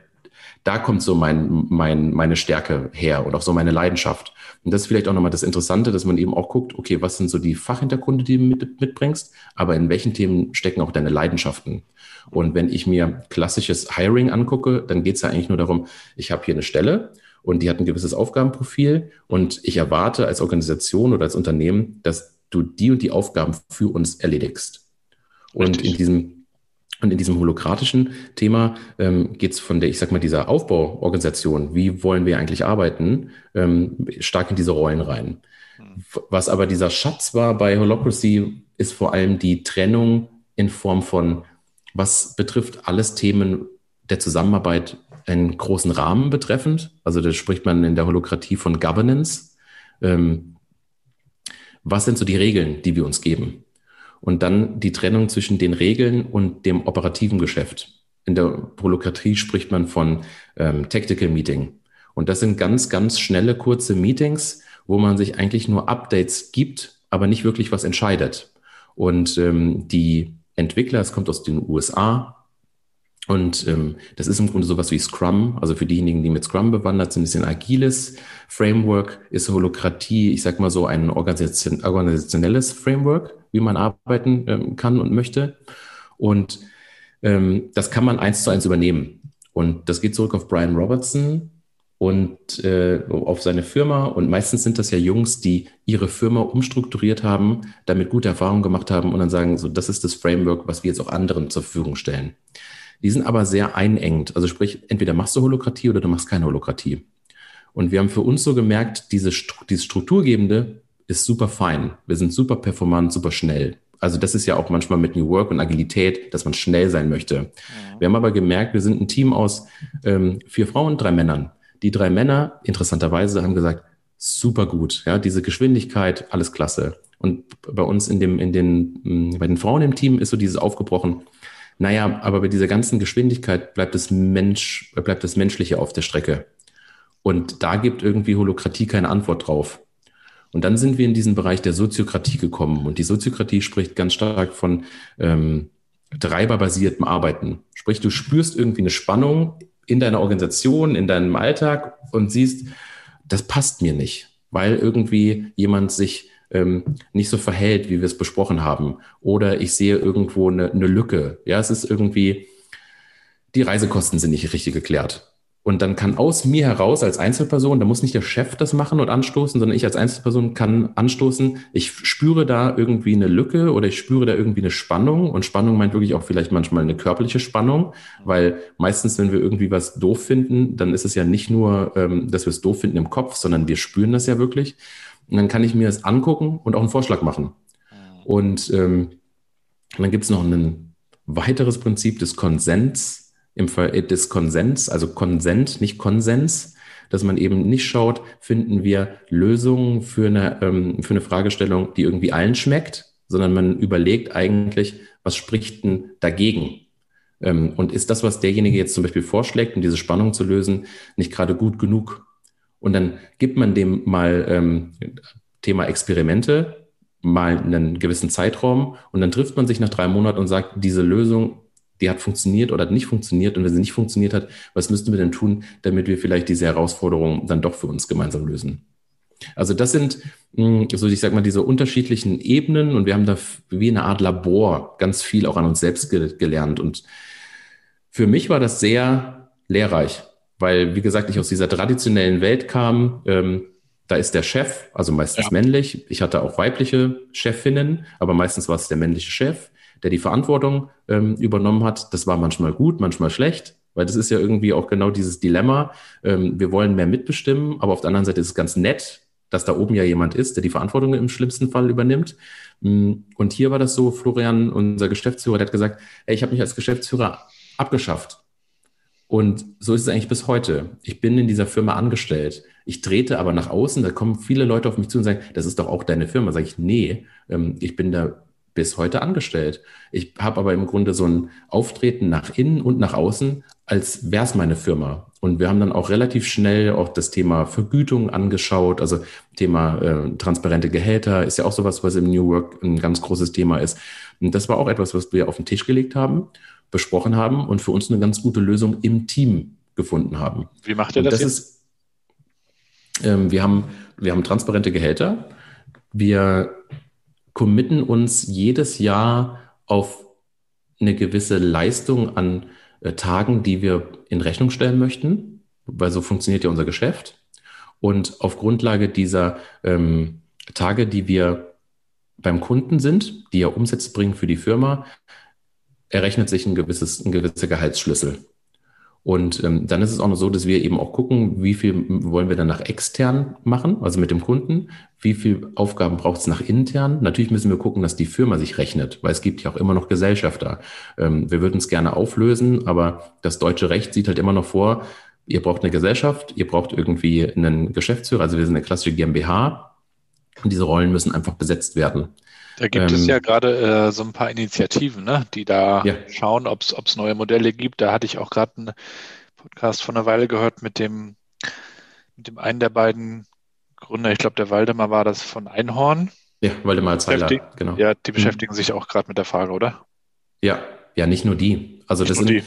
Da kommt so mein, mein, meine Stärke her und auch so meine Leidenschaft. Und das ist vielleicht auch nochmal das Interessante, dass man eben auch guckt, okay, was sind so die Fachhintergründe, die du mit, mitbringst, aber in welchen Themen stecken auch deine Leidenschaften? Und wenn ich mir klassisches Hiring angucke, dann geht es ja eigentlich nur darum, ich habe hier eine Stelle und die hat ein gewisses Aufgabenprofil und ich erwarte als Organisation oder als Unternehmen, dass du die und die Aufgaben für uns erledigst. Und Richtig. in diesem und in diesem holokratischen Thema ähm, geht es von der, ich sag mal, dieser Aufbauorganisation, wie wollen wir eigentlich arbeiten, ähm, stark in diese Rollen rein. Hm. Was aber dieser Schatz war bei Holocracy, ist vor allem die Trennung in Form von, was betrifft alles Themen der Zusammenarbeit einen großen Rahmen betreffend. Also da spricht man in der Holokratie von Governance. Ähm, was sind so die Regeln, die wir uns geben? Und dann die Trennung zwischen den Regeln und dem operativen Geschäft. In der Holokratie spricht man von ähm, Tactical Meeting. Und das sind ganz, ganz schnelle, kurze Meetings, wo man sich eigentlich nur Updates gibt, aber nicht wirklich was entscheidet. Und ähm, die Entwickler, es kommt aus den USA, und ähm, das ist im Grunde sowas wie Scrum. Also für diejenigen, die mit Scrum bewandert sind, ist ein agiles Framework, ist Holokratie, ich sag mal so ein Organisation, organisationelles Framework, wie man arbeiten ähm, kann und möchte. Und ähm, das kann man eins zu eins übernehmen. Und das geht zurück auf Brian Robertson und äh, auf seine Firma. Und meistens sind das ja Jungs, die ihre Firma umstrukturiert haben, damit gute Erfahrungen gemacht haben und dann sagen, so, das ist das Framework, was wir jetzt auch anderen zur Verfügung stellen. Die sind aber sehr einengt. Also sprich, entweder machst du Holokratie oder du machst keine Holokratie. Und wir haben für uns so gemerkt, diese, dieses Strukturgebende ist super fein. Wir sind super performant, super schnell. Also das ist ja auch manchmal mit New Work und Agilität, dass man schnell sein möchte. Ja. Wir haben aber gemerkt, wir sind ein Team aus ähm, vier Frauen und drei Männern. Die drei Männer, interessanterweise, haben gesagt, super gut, ja, diese Geschwindigkeit, alles klasse. Und bei uns in dem, in den, bei den Frauen im Team ist so dieses aufgebrochen, naja, aber bei dieser ganzen Geschwindigkeit bleibt das Mensch, bleibt das Menschliche auf der Strecke. Und da gibt irgendwie Holokratie keine Antwort drauf. Und dann sind wir in diesen Bereich der Soziokratie gekommen. Und die Soziokratie spricht ganz stark von ähm, treiberbasiertem Arbeiten. Sprich, du spürst irgendwie eine Spannung in deiner Organisation, in deinem Alltag und siehst, das passt mir nicht, weil irgendwie jemand sich ähm, nicht so verhält, wie wir es besprochen haben. Oder ich sehe irgendwo eine, eine Lücke. Ja, es ist irgendwie, die Reisekosten sind nicht richtig geklärt. Und dann kann aus mir heraus als Einzelperson, da muss nicht der Chef das machen und anstoßen, sondern ich als Einzelperson kann anstoßen. Ich spüre da irgendwie eine Lücke oder ich spüre da irgendwie eine Spannung. Und Spannung meint wirklich auch vielleicht manchmal eine körperliche Spannung, weil meistens, wenn wir irgendwie was doof finden, dann ist es ja nicht nur, ähm, dass wir es doof finden im Kopf, sondern wir spüren das ja wirklich. Und dann kann ich mir das angucken und auch einen Vorschlag machen. Und ähm, dann gibt es noch ein weiteres Prinzip des Konsens, im Fall des Konsens, also Konsent, nicht Konsens, dass man eben nicht schaut, finden wir Lösungen für eine, ähm, für eine Fragestellung, die irgendwie allen schmeckt, sondern man überlegt eigentlich, was spricht denn dagegen? Ähm, und ist das, was derjenige jetzt zum Beispiel vorschlägt, um diese Spannung zu lösen, nicht gerade gut genug? Und dann gibt man dem mal ähm, Thema Experimente, mal einen gewissen Zeitraum und dann trifft man sich nach drei Monaten und sagt, diese Lösung, die hat funktioniert oder hat nicht funktioniert. Und wenn sie nicht funktioniert hat, was müssten wir denn tun, damit wir vielleicht diese Herausforderung dann doch für uns gemeinsam lösen? Also das sind hm, so, ich sag mal, diese unterschiedlichen Ebenen und wir haben da wie eine Art Labor ganz viel auch an uns selbst ge gelernt. Und für mich war das sehr lehrreich, weil, wie gesagt, ich aus dieser traditionellen Welt kam. Ähm, da ist der Chef, also meistens ja. männlich. Ich hatte auch weibliche Chefinnen, aber meistens war es der männliche Chef, der die Verantwortung ähm, übernommen hat. Das war manchmal gut, manchmal schlecht, weil das ist ja irgendwie auch genau dieses Dilemma. Ähm, wir wollen mehr mitbestimmen, aber auf der anderen Seite ist es ganz nett, dass da oben ja jemand ist, der die Verantwortung im schlimmsten Fall übernimmt. Mm, und hier war das so, Florian, unser Geschäftsführer, der hat gesagt, ey, ich habe mich als Geschäftsführer abgeschafft. Und so ist es eigentlich bis heute. Ich bin in dieser Firma angestellt. Ich trete aber nach außen, da kommen viele Leute auf mich zu und sagen, das ist doch auch deine Firma. Sage ich, nee, ähm, ich bin da bis heute angestellt. Ich habe aber im Grunde so ein Auftreten nach innen und nach außen, als wäre es meine Firma. Und wir haben dann auch relativ schnell auch das Thema Vergütung angeschaut. Also Thema äh, transparente Gehälter ist ja auch sowas, was im New Work ein ganz großes Thema ist. Und das war auch etwas, was wir auf den Tisch gelegt haben besprochen haben und für uns eine ganz gute Lösung im Team gefunden haben. Wie macht ihr das? das ist, ähm, wir, haben, wir haben transparente Gehälter. Wir committen uns jedes Jahr auf eine gewisse Leistung an äh, Tagen, die wir in Rechnung stellen möchten, weil so funktioniert ja unser Geschäft. Und auf Grundlage dieser ähm, Tage, die wir beim Kunden sind, die ja Umsätze bringen für die Firma, errechnet sich ein, gewisses, ein gewisser Gehaltsschlüssel. Und ähm, dann ist es auch noch so, dass wir eben auch gucken, wie viel wollen wir dann nach extern machen, also mit dem Kunden, wie viel Aufgaben braucht es nach intern. Natürlich müssen wir gucken, dass die Firma sich rechnet, weil es gibt ja auch immer noch Gesellschafter. Ähm, wir würden es gerne auflösen, aber das deutsche Recht sieht halt immer noch vor, ihr braucht eine Gesellschaft, ihr braucht irgendwie einen Geschäftsführer, also wir sind eine klassische GmbH und diese Rollen müssen einfach besetzt werden. Da gibt ähm, es ja gerade äh, so ein paar Initiativen, ne, die da ja. schauen, ob es neue Modelle gibt. Da hatte ich auch gerade einen Podcast von einer Weile gehört mit dem, mit dem einen der beiden Gründer. Ich glaube, der Waldemar war das von Einhorn. Ja, Waldemar Zeiler, genau. Ja, die mhm. beschäftigen mhm. sich auch gerade mit der Frage, oder? Ja, ja, nicht nur die. Also nicht das sind, die.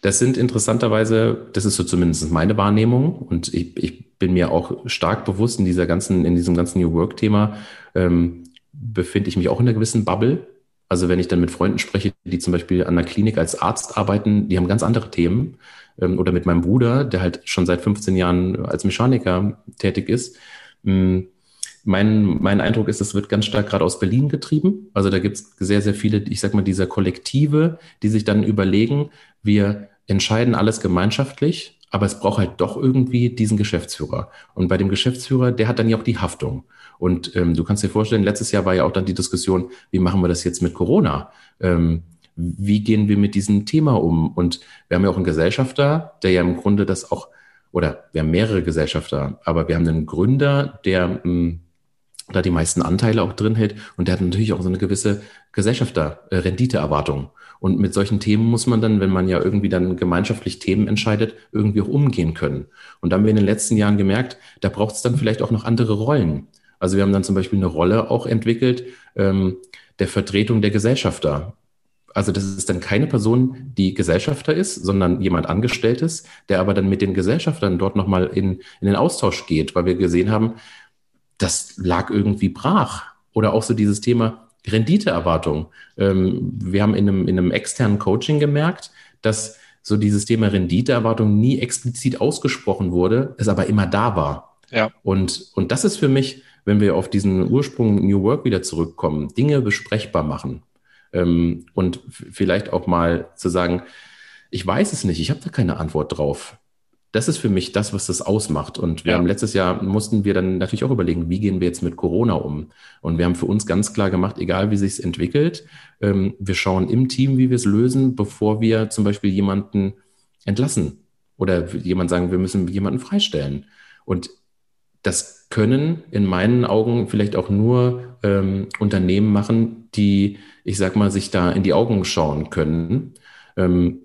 das sind interessanterweise, das ist so zumindest meine Wahrnehmung und ich, ich bin mir auch stark bewusst in dieser ganzen, in diesem ganzen New Work-Thema, ähm, befinde ich mich auch in einer gewissen Bubble. Also wenn ich dann mit Freunden spreche, die zum Beispiel an der Klinik als Arzt arbeiten, die haben ganz andere Themen. Ähm, oder mit meinem Bruder, der halt schon seit 15 Jahren als Mechaniker tätig ist. Hm, mein, mein Eindruck ist, es wird ganz stark gerade aus Berlin getrieben. Also da gibt es sehr, sehr viele, ich sag mal, dieser Kollektive, die sich dann überlegen, wir entscheiden alles gemeinschaftlich, aber es braucht halt doch irgendwie diesen Geschäftsführer. Und bei dem Geschäftsführer, der hat dann ja auch die Haftung. Und ähm, du kannst dir vorstellen, letztes Jahr war ja auch dann die Diskussion, wie machen wir das jetzt mit Corona? Ähm, wie gehen wir mit diesem Thema um? Und wir haben ja auch einen Gesellschafter, der ja im Grunde das auch, oder wir haben mehrere Gesellschafter, aber wir haben einen Gründer, der mh, hm, da die meisten Anteile auch drin hält und der hat natürlich auch so eine gewisse Gesellschafter-Renditeerwartung. Und mit solchen Themen muss man dann, wenn man ja irgendwie dann gemeinschaftlich Themen entscheidet, irgendwie auch umgehen können. Und da haben wir in den letzten Jahren gemerkt, da braucht es dann vielleicht auch noch andere Rollen. Also wir haben dann zum Beispiel eine Rolle auch entwickelt ähm, der Vertretung der Gesellschafter. Also das ist dann keine Person, die Gesellschafter ist, sondern jemand Angestelltes, der aber dann mit den Gesellschaftern dort nochmal in, in den Austausch geht, weil wir gesehen haben, das lag irgendwie brach. Oder auch so dieses Thema Renditeerwartung. Ähm, wir haben in einem, in einem externen Coaching gemerkt, dass so dieses Thema Renditeerwartung nie explizit ausgesprochen wurde, es aber immer da war. Ja. Und, und das ist für mich wenn wir auf diesen Ursprung New Work wieder zurückkommen, Dinge besprechbar machen ähm, und vielleicht auch mal zu sagen, ich weiß es nicht, ich habe da keine Antwort drauf. Das ist für mich das, was das ausmacht. Und wir ja. haben letztes Jahr mussten wir dann natürlich auch überlegen, wie gehen wir jetzt mit Corona um? Und wir haben für uns ganz klar gemacht, egal wie sich entwickelt, ähm, wir schauen im Team, wie wir es lösen, bevor wir zum Beispiel jemanden entlassen oder jemand sagen, wir müssen jemanden freistellen. Und das können in meinen Augen vielleicht auch nur ähm, Unternehmen machen, die, ich sag mal, sich da in die Augen schauen können. Ähm,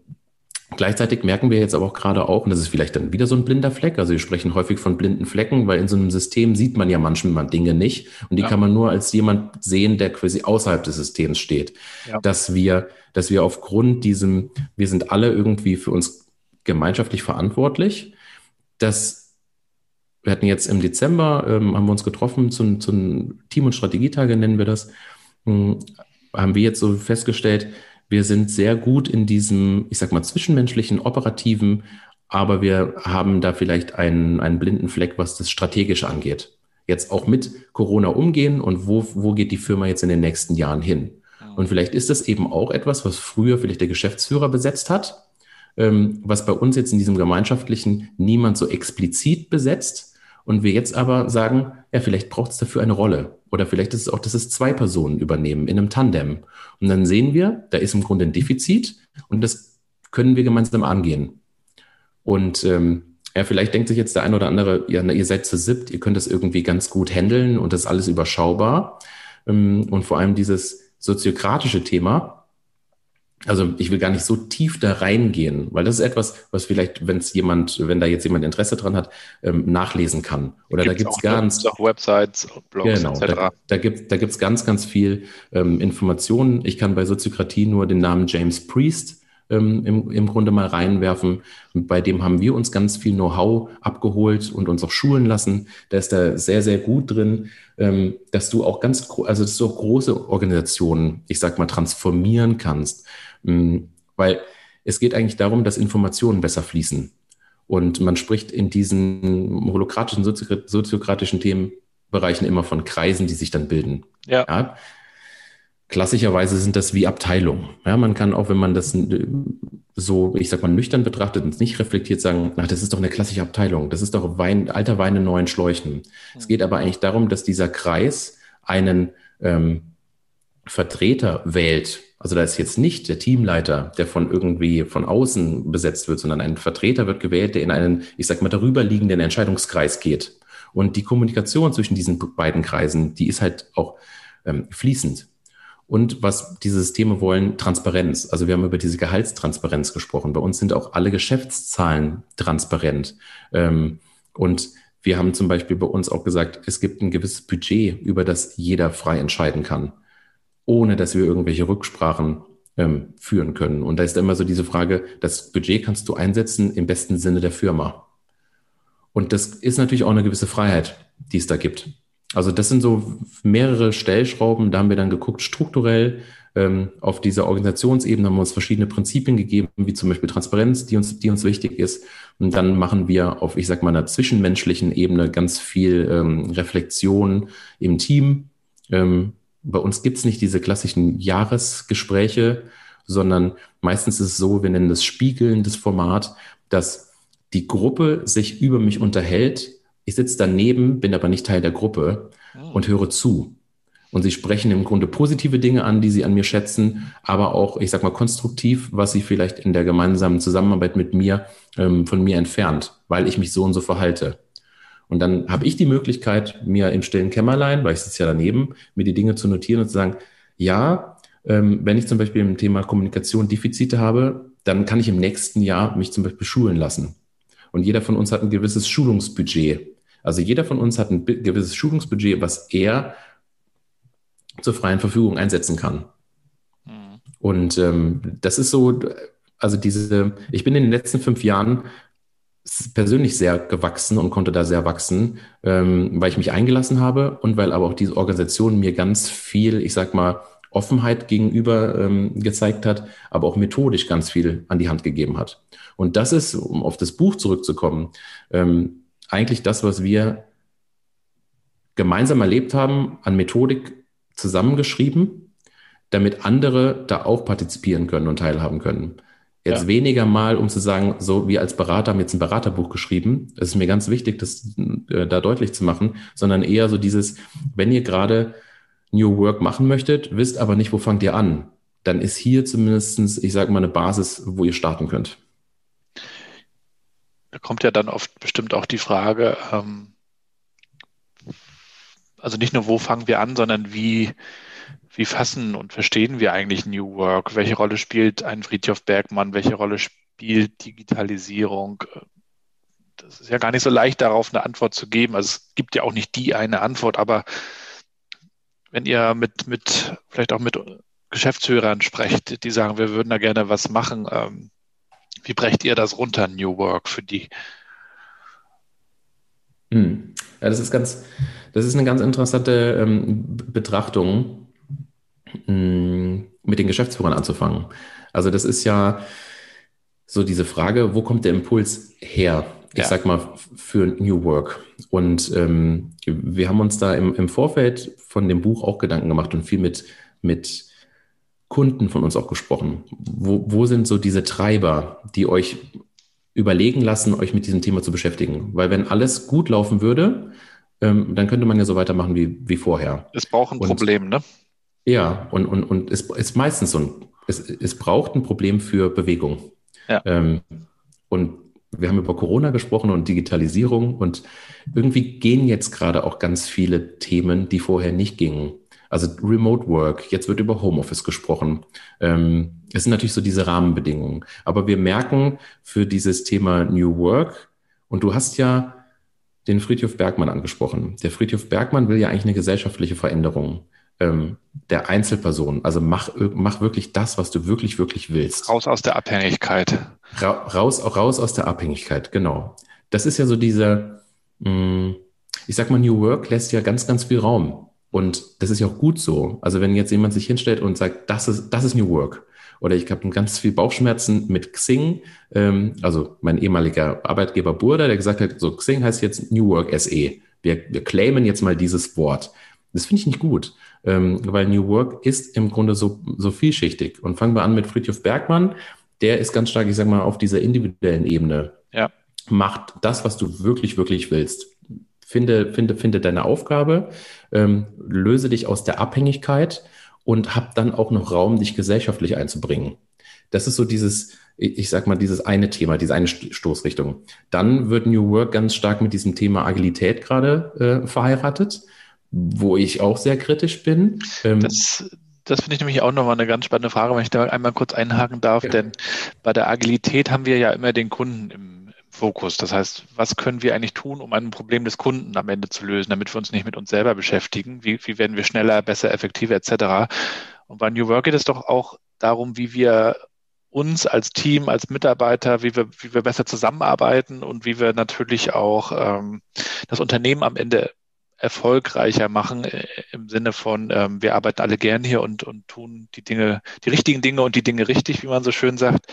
Gleichzeitig merken wir jetzt aber auch gerade auch, und das ist vielleicht dann wieder so ein blinder Fleck, also wir sprechen häufig von blinden Flecken, weil in so einem System sieht man ja manchmal Dinge nicht und die ja. kann man nur als jemand sehen, der quasi außerhalb des Systems steht. Ja. Dass wir, dass wir aufgrund diesem, wir sind alle irgendwie für uns gemeinschaftlich verantwortlich, dass wir hatten jetzt im Dezember, ähm, haben wir uns getroffen zu, zu Team- und Strategietage, nennen wir das. Ähm, haben wir jetzt so festgestellt, wir sind sehr gut in diesem, ich sag mal, zwischenmenschlichen, operativen, aber wir haben da vielleicht einen, einen blinden Fleck, was das strategisch angeht. Jetzt auch mit Corona umgehen und wo, wo geht die Firma jetzt in den nächsten Jahren hin? Und vielleicht ist das eben auch etwas, was früher vielleicht der Geschäftsführer besetzt hat, ähm, was bei uns jetzt in diesem gemeinschaftlichen niemand so explizit besetzt, und wir jetzt aber sagen, ja, vielleicht braucht es dafür eine Rolle. Oder vielleicht ist es auch, dass es zwei Personen übernehmen in einem Tandem. Und dann sehen wir, da ist im Grunde ein Defizit und das können wir gemeinsam angehen. Und ähm, ja, vielleicht denkt sich jetzt der eine oder andere, ja, ihr seid zu siebt, ihr könnt das irgendwie ganz gut handeln und das ist alles überschaubar. Ähm, und vor allem dieses soziokratische Thema, also ich will gar nicht so tief da reingehen, weil das ist etwas, was vielleicht, wenn es jemand, wenn da jetzt jemand Interesse dran hat, ähm, nachlesen kann. Oder gibt's da gibt es ganz auch Websites, Blogs genau, etc. Da, da gibt da gibt's ganz, ganz viel ähm, Informationen. Ich kann bei Soziokratie nur den Namen James Priest ähm, im, im Grunde mal reinwerfen. Bei dem haben wir uns ganz viel Know-how abgeholt und uns auch schulen lassen. Da ist da sehr, sehr gut drin, ähm, dass du auch ganz, also dass du auch große Organisationen, ich sag mal, transformieren kannst. Ähm, weil es geht eigentlich darum, dass Informationen besser fließen. Und man spricht in diesen holokratischen, soziokratischen Themenbereichen immer von Kreisen, die sich dann bilden. Ja. ja. Klassischerweise sind das wie Abteilungen. Ja, man kann auch, wenn man das so, ich sag mal, nüchtern betrachtet und nicht reflektiert, sagen, ach, das ist doch eine klassische Abteilung. Das ist doch Wein, alter Wein in neuen Schläuchen. Mhm. Es geht aber eigentlich darum, dass dieser Kreis einen ähm, Vertreter wählt. Also da ist jetzt nicht der Teamleiter, der von irgendwie von außen besetzt wird, sondern ein Vertreter wird gewählt, der in einen, ich sag mal, darüberliegenden Entscheidungskreis geht. Und die Kommunikation zwischen diesen beiden Kreisen, die ist halt auch ähm, fließend. Und was diese Systeme wollen, Transparenz. Also wir haben über diese Gehaltstransparenz gesprochen. Bei uns sind auch alle Geschäftszahlen transparent. Ähm, und wir haben zum Beispiel bei uns auch gesagt, es gibt ein gewisses Budget, über das jeder frei entscheiden kann, ohne dass wir irgendwelche Rücksprachen ähm, führen können. Und da ist immer so diese Frage, das Budget kannst du einsetzen im besten Sinne der Firma. Und das ist natürlich auch eine gewisse Freiheit, die es da gibt. Also das sind so mehrere Stellschrauben. Da haben wir dann geguckt, strukturell ähm, auf dieser Organisationsebene haben wir uns verschiedene Prinzipien gegeben, wie zum Beispiel Transparenz, die uns, die uns wichtig ist. Und dann machen wir auf, ich sag mal, einer zwischenmenschlichen Ebene ganz viel ähm, Reflexion im Team. Ähm, bei uns gibt's nicht diese klassischen Jahresgespräche, sondern meistens ist es so, wir nennen das spiegelndes Format, dass die Gruppe sich über mich unterhält ich sitze daneben, bin aber nicht Teil der Gruppe oh. und höre zu. Und sie sprechen im Grunde positive Dinge an, die sie an mir schätzen, aber auch, ich sag mal, konstruktiv, was sie vielleicht in der gemeinsamen Zusammenarbeit mit mir ähm, von mir entfernt, weil ich mich so und so verhalte. Und dann habe ich die Möglichkeit, mir im stillen Kämmerlein, weil ich sitze ja daneben, mir die Dinge zu notieren und zu sagen, ja, ähm, wenn ich zum Beispiel im Thema Kommunikation Defizite habe, dann kann ich im nächsten Jahr mich zum Beispiel schulen lassen. Und jeder von uns hat ein gewisses Schulungsbudget. Also jeder von uns hat ein gewisses Schulungsbudget, was er zur freien Verfügung einsetzen kann. Mhm. Und ähm, das ist so, also diese, ich bin in den letzten fünf Jahren persönlich sehr gewachsen und konnte da sehr wachsen, ähm, weil ich mich eingelassen habe und weil aber auch diese Organisation mir ganz viel, ich sag mal, Offenheit gegenüber ähm, gezeigt hat, aber auch methodisch ganz viel an die Hand gegeben hat. Und das ist, um auf das Buch zurückzukommen, ähm, eigentlich das, was wir gemeinsam erlebt haben, an Methodik zusammengeschrieben, damit andere da auch partizipieren können und teilhaben können. Jetzt ja. weniger mal, um zu sagen, so wir als Berater haben jetzt ein Beraterbuch geschrieben. Es ist mir ganz wichtig, das äh, da deutlich zu machen, sondern eher so dieses, wenn ihr gerade New Work machen möchtet, wisst aber nicht, wo fangt ihr an, dann ist hier zumindestens, ich sage mal, eine Basis, wo ihr starten könnt da kommt ja dann oft bestimmt auch die Frage, ähm, also nicht nur, wo fangen wir an, sondern wie, wie fassen und verstehen wir eigentlich New Work? Welche Rolle spielt ein Friedhof Bergmann? Welche Rolle spielt Digitalisierung? Das ist ja gar nicht so leicht, darauf eine Antwort zu geben. Also es gibt ja auch nicht die eine Antwort, aber wenn ihr mit, mit vielleicht auch mit Geschäftsführern sprecht, die sagen, wir würden da gerne was machen, ähm, wie brecht ihr das runter, New Work, für die? Hm. Ja, das ist ganz, das ist eine ganz interessante ähm, Betrachtung, mit den Geschäftsführern anzufangen. Also das ist ja so diese Frage, wo kommt der Impuls her? Ich ja. sag mal, für New Work. Und ähm, wir haben uns da im, im Vorfeld von dem Buch auch Gedanken gemacht und viel mit, mit Kunden von uns auch gesprochen. Wo, wo sind so diese Treiber, die euch überlegen lassen, euch mit diesem Thema zu beschäftigen? Weil wenn alles gut laufen würde, ähm, dann könnte man ja so weitermachen wie, wie vorher. Es braucht ein und, Problem, ne? Ja, und, und, und es ist meistens so ein, es, es braucht ein Problem für Bewegung. Ja. Ähm, und wir haben über Corona gesprochen und Digitalisierung und irgendwie gehen jetzt gerade auch ganz viele Themen, die vorher nicht gingen. Also Remote Work, jetzt wird über Homeoffice gesprochen. Ähm, es sind natürlich so diese Rahmenbedingungen. Aber wir merken für dieses Thema New Work, und du hast ja den Friedhof Bergmann angesprochen. Der Friedhof Bergmann will ja eigentlich eine gesellschaftliche Veränderung. Ähm, der Einzelperson. Also mach, mach wirklich das, was du wirklich, wirklich willst. Raus aus der Abhängigkeit. Ra raus, raus aus der Abhängigkeit, genau. Das ist ja so dieser, mh, mm, ich sag mal, New Work lässt ja ganz, ganz viel Raum. Und das ist ja auch gut so. Also wenn jetzt jemand sich hinstellt und sagt, das ist, das ist New Work. Oder ich habe ganz viel Bauchschmerzen mit Xing, ähm, also mein ehemaliger Arbeitgeber Burda, der gesagt hat, so Xing heißt jetzt New Work SE. Wir, wir claimen jetzt mal dieses Wort. Das finde ich nicht gut, ähm, weil New Work ist im Grunde so, so vielschichtig. Und fangen wir an mit Friedhof Bergmann. Der ist ganz stark, ich sag mal, auf dieser individuellen Ebene. Ja. Macht das, was du wirklich, wirklich willst. Finde, finde, finde deine Aufgabe, ähm, löse dich aus der Abhängigkeit und hab dann auch noch Raum, dich gesellschaftlich einzubringen. Das ist so dieses, ich sag mal, dieses eine Thema, diese eine Stoßrichtung. Dann wird New Work ganz stark mit diesem Thema Agilität gerade äh, verheiratet, wo ich auch sehr kritisch bin. Ähm, das das finde ich nämlich auch nochmal eine ganz spannende Frage, wenn ich da einmal kurz einhaken darf, ja. denn bei der Agilität haben wir ja immer den Kunden im Fokus. Das heißt, was können wir eigentlich tun, um ein Problem des Kunden am Ende zu lösen, damit wir uns nicht mit uns selber beschäftigen? Wie, wie werden wir schneller, besser, effektiver etc.? Und bei New Work geht es doch auch darum, wie wir uns als Team, als Mitarbeiter, wie wir, wie wir besser zusammenarbeiten und wie wir natürlich auch ähm, das Unternehmen am Ende erfolgreicher machen äh, im Sinne von, ähm, wir arbeiten alle gern hier und, und tun die Dinge, die richtigen Dinge und die Dinge richtig, wie man so schön sagt.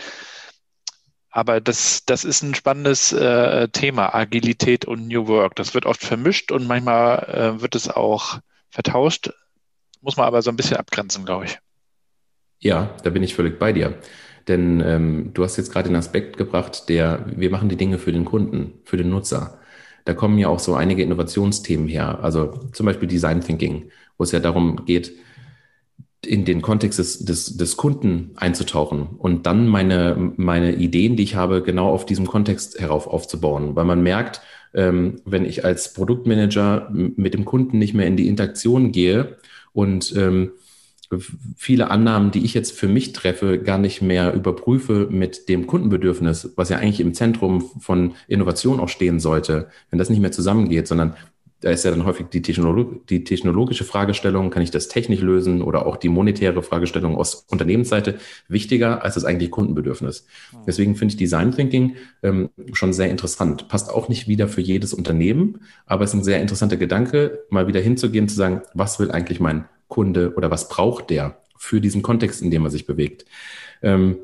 Aber das, das ist ein spannendes äh, Thema, Agilität und New Work. Das wird oft vermischt und manchmal äh, wird es auch vertauscht. Muss man aber so ein bisschen abgrenzen, glaube ich. Ja, da bin ich völlig bei dir. Denn ähm, du hast jetzt gerade den Aspekt gebracht, der, wir machen die Dinge für den Kunden, für den Nutzer. Da kommen ja auch so einige Innovationsthemen her. Also zum Beispiel Design Thinking, wo es ja darum geht, in den Kontext des, des, des Kunden einzutauchen und dann meine, meine Ideen, die ich habe, genau auf diesem Kontext herauf aufzubauen. Weil man merkt, ähm, wenn ich als Produktmanager mit dem Kunden nicht mehr in die Interaktion gehe und ähm, viele Annahmen, die ich jetzt für mich treffe, gar nicht mehr überprüfe mit dem Kundenbedürfnis, was ja eigentlich im Zentrum von Innovation auch stehen sollte, wenn das nicht mehr zusammengeht, sondern da ist ja dann häufig die, Technolog die technologische Fragestellung, kann ich das technisch lösen oder auch die monetäre Fragestellung aus Unternehmensseite wichtiger als das eigentliche Kundenbedürfnis. Hm. Deswegen finde ich Design Thinking ähm, schon sehr interessant. Passt auch nicht wieder für jedes Unternehmen, aber es ist ein sehr interessanter Gedanke, mal wieder hinzugehen, zu sagen, was will eigentlich mein Kunde oder was braucht der für diesen Kontext, in dem er sich bewegt. Ähm,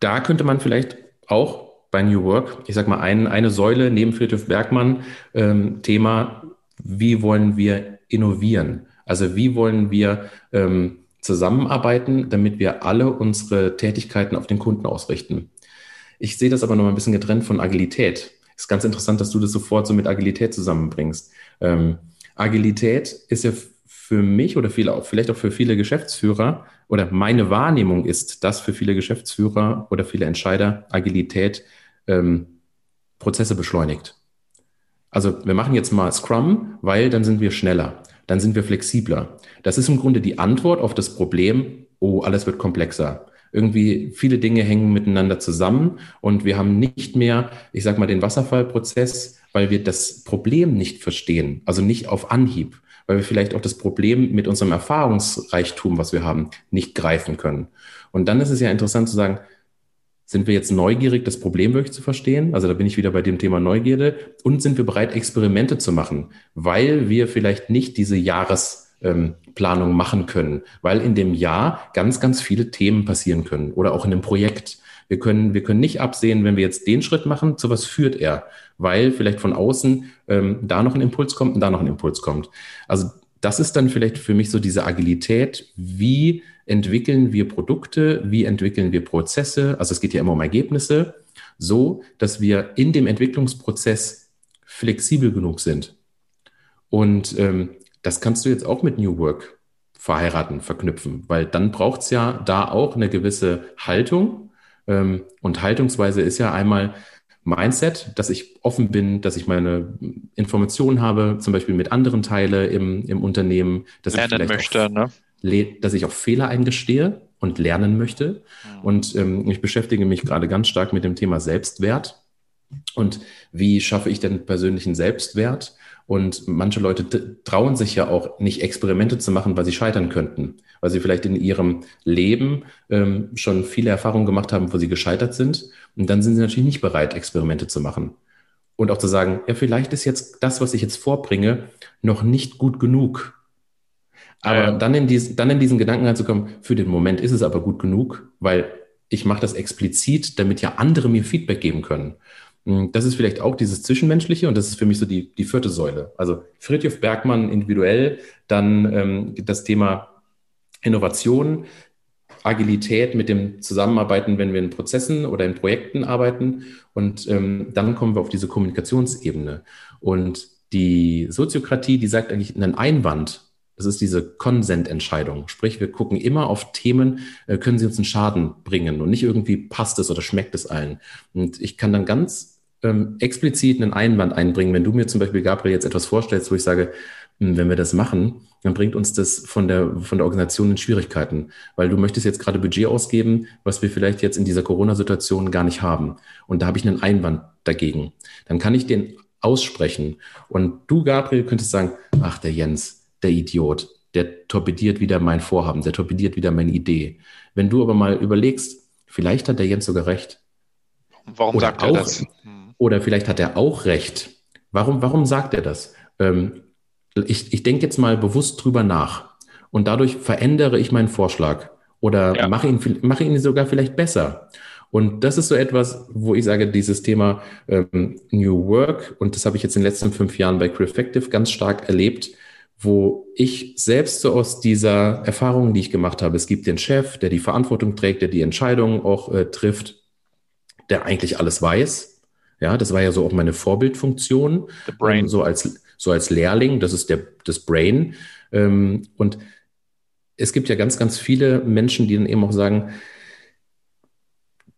da könnte man vielleicht auch bei New Work, ich sag mal, ein, eine Säule neben Friedrich Bergmann, ähm, Thema, wie wollen wir innovieren? Also wie wollen wir ähm, zusammenarbeiten, damit wir alle unsere Tätigkeiten auf den Kunden ausrichten? Ich sehe das aber noch mal ein bisschen getrennt von Agilität. Ist ganz interessant, dass du das sofort so mit Agilität zusammenbringst. Ähm, Agilität ist ja für mich oder vielleicht auch für viele Geschäftsführer oder meine Wahrnehmung ist, dass für viele Geschäftsführer oder viele Entscheider Agilität ähm, Prozesse beschleunigt. Also wir machen jetzt mal Scrum, weil dann sind wir schneller, dann sind wir flexibler. Das ist im Grunde die Antwort auf das Problem, oh, alles wird komplexer. Irgendwie viele Dinge hängen miteinander zusammen und wir haben nicht mehr, ich sag mal, den Wasserfallprozess, weil wir das Problem nicht verstehen, also nicht auf Anhieb, weil wir vielleicht auch das Problem mit unserem Erfahrungsreichtum, was wir haben, nicht greifen können. Und dann ist es ja interessant zu sagen, sind wir jetzt neugierig, das Problem wirklich zu verstehen? Also da bin ich wieder bei dem Thema Neugierde. Und sind wir bereit, Experimente zu machen, weil wir vielleicht nicht diese Jahresplanung ähm, machen können, weil in dem Jahr ganz, ganz viele Themen passieren können oder auch in einem Projekt. Wir können, wir können nicht absehen, wenn wir jetzt den Schritt machen, zu was führt er, weil vielleicht von außen ähm, da noch ein Impuls kommt und da noch ein Impuls kommt. Also das ist dann vielleicht für mich so diese Agilität, wie entwickeln wir Produkte, wie entwickeln wir Prozesse, also es geht ja immer um Ergebnisse, so dass wir in dem Entwicklungsprozess flexibel genug sind. Und ähm, das kannst du jetzt auch mit New Work verheiraten, verknüpfen, weil dann braucht es ja da auch eine gewisse Haltung. Ähm, und Haltungsweise ist ja einmal Mindset, dass ich offen bin, dass ich meine Informationen habe, zum Beispiel mit anderen teile im, im Unternehmen, dass Lernen ich möchte, auch, ne? dass ich auch Fehler eingestehe und lernen möchte. Mhm. Und ähm, ich beschäftige mich gerade ganz stark mit dem Thema Selbstwert. Und wie schaffe ich denn persönlichen Selbstwert? Und manche Leute trauen sich ja auch nicht Experimente zu machen, weil sie scheitern könnten, weil sie vielleicht in ihrem Leben ähm, schon viele Erfahrungen gemacht haben, wo sie gescheitert sind. Und dann sind sie natürlich nicht bereit, Experimente zu machen. Und auch zu sagen, ja, vielleicht ist jetzt das, was ich jetzt vorbringe, noch nicht gut genug. Aber ja. dann, in diesen, dann in diesen Gedanken reinzukommen, für den Moment ist es aber gut genug, weil ich mache das explizit, damit ja andere mir Feedback geben können. Hm, das ist vielleicht auch dieses Zwischenmenschliche und das ist für mich so die, die vierte Säule. Also Friedhof Bergmann individuell, dann ähm, das Thema Innovation, Agilität mit dem Zusammenarbeiten, wenn wir in Prozessen oder in Projekten arbeiten. Und ähm, dann kommen wir auf diese Kommunikationsebene. Und die Soziokratie, die sagt eigentlich einen Einwand. Das ist diese Konsententscheidung. Sprich, wir gucken immer auf Themen, äh, können sie uns einen Schaden bringen und nicht irgendwie passt es oder schmeckt es allen. Und ich kann dann ganz ähm, explizit einen Einwand einbringen. Wenn du mir zum Beispiel, Gabriel, jetzt etwas vorstellst, wo ich sage, hm, wenn wir das machen, dann bringt uns das von der, von der Organisation in Schwierigkeiten, weil du möchtest jetzt gerade Budget ausgeben, was wir vielleicht jetzt in dieser Corona-Situation gar nicht haben. Und da habe ich einen Einwand dagegen. Dann kann ich den aussprechen. Und du, Gabriel, könntest sagen, ach, der Jens, der Idiot, der torpediert wieder mein Vorhaben, der torpediert wieder meine Idee. Wenn du aber mal überlegst, vielleicht hat der Jens sogar recht. Warum Oder sagt er das? Hm. Oder vielleicht hat er auch recht. Warum, warum sagt er das? Ähm, ich ich denke jetzt mal bewusst drüber nach und dadurch verändere ich meinen Vorschlag oder ja. mache, ihn, mache ihn sogar vielleicht besser. Und das ist so etwas, wo ich sage, dieses Thema ähm, New Work, und das habe ich jetzt in den letzten fünf Jahren bei Crefective ganz stark erlebt, wo ich selbst so aus dieser Erfahrung, die ich gemacht habe, es gibt den Chef, der die Verantwortung trägt, der die Entscheidungen auch äh, trifft, der eigentlich alles weiß, ja, das war ja so auch meine Vorbildfunktion. The brain. Ähm, so als, so als Lehrling, das ist der, das Brain. Ähm, und es gibt ja ganz, ganz viele Menschen, die dann eben auch sagen,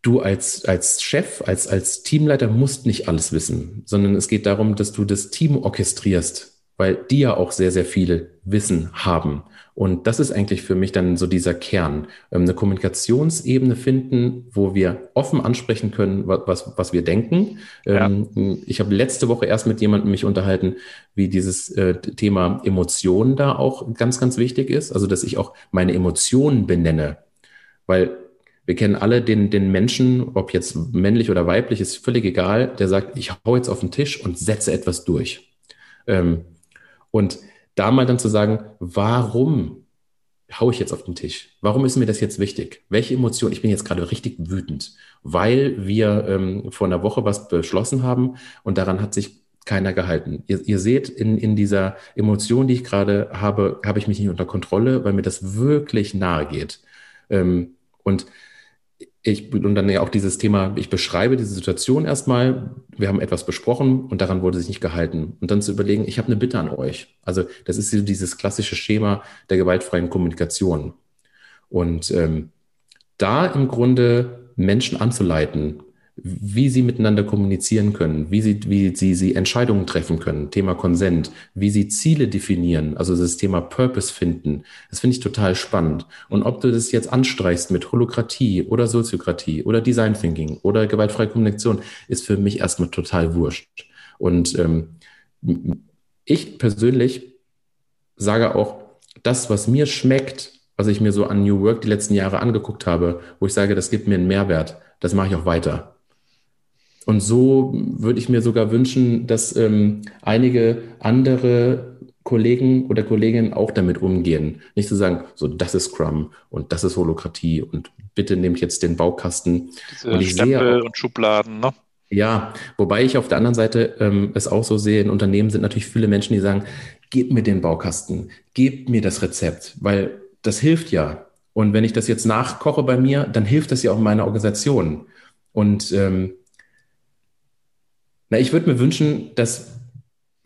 du als, als Chef, als, als Teamleiter musst nicht alles wissen, sondern es geht darum, dass du das Team orchestrierst, weil die ja auch sehr, sehr viele Wissen haben. Und das ist eigentlich für mich dann so dieser Kern. Ähm, eine Kommunikationsebene finden, wo wir offen ansprechen können, was, was wir denken. Ja. Ähm, ich habe letzte Woche erst mit jemandem mich unterhalten, wie dieses äh, Thema Emotionen da auch ganz, ganz wichtig ist. Also, dass ich auch meine Emotionen benenne. Weil wir kennen alle den, den Menschen, ob jetzt männlich oder weiblich, ist völlig egal, der sagt, ich hau jetzt auf den Tisch und setze etwas durch. Ähm, und da mal dann zu sagen, warum haue ich jetzt auf den Tisch? Warum ist mir das jetzt wichtig? Welche Emotion? Ich bin jetzt gerade richtig wütend, weil wir ähm, vor einer Woche was beschlossen haben und daran hat sich keiner gehalten. Ihr, ihr seht, in, in dieser Emotion, die ich gerade habe, habe ich mich nicht unter Kontrolle, weil mir das wirklich nahe geht. Ähm, und ich, und dann ja auch dieses Thema, ich beschreibe diese Situation erstmal, wir haben etwas besprochen und daran wurde sich nicht gehalten. Und dann zu überlegen, ich habe eine Bitte an euch. Also das ist dieses klassische Schema der gewaltfreien Kommunikation. Und ähm, da im Grunde Menschen anzuleiten, wie sie miteinander kommunizieren können, wie sie, wie sie, sie Entscheidungen treffen können, Thema Konsent, wie sie Ziele definieren, also das Thema Purpose finden. Das finde ich total spannend. Und ob du das jetzt anstreichst mit Holokratie oder Soziokratie oder Design Thinking oder gewaltfreie Kommunikation, ist für mich erstmal total wurscht. Und ähm, ich persönlich sage auch, das, was mir schmeckt, was ich mir so an New Work die letzten Jahre angeguckt habe, wo ich sage, das gibt mir einen Mehrwert, das mache ich auch weiter. Und so würde ich mir sogar wünschen, dass ähm, einige andere Kollegen oder Kolleginnen auch damit umgehen. Nicht zu sagen, so das ist Scrum und das ist Holokratie und bitte nehmt jetzt den Baukasten. Diese und ich Stempel sehe auch, und Schubladen, ne? Ja, wobei ich auf der anderen Seite ähm, es auch so sehe, in Unternehmen sind natürlich viele Menschen, die sagen, gebt mir den Baukasten, gebt mir das Rezept, weil das hilft ja. Und wenn ich das jetzt nachkoche bei mir, dann hilft das ja auch meiner Organisation. Und ähm, na, ich würde mir wünschen, dass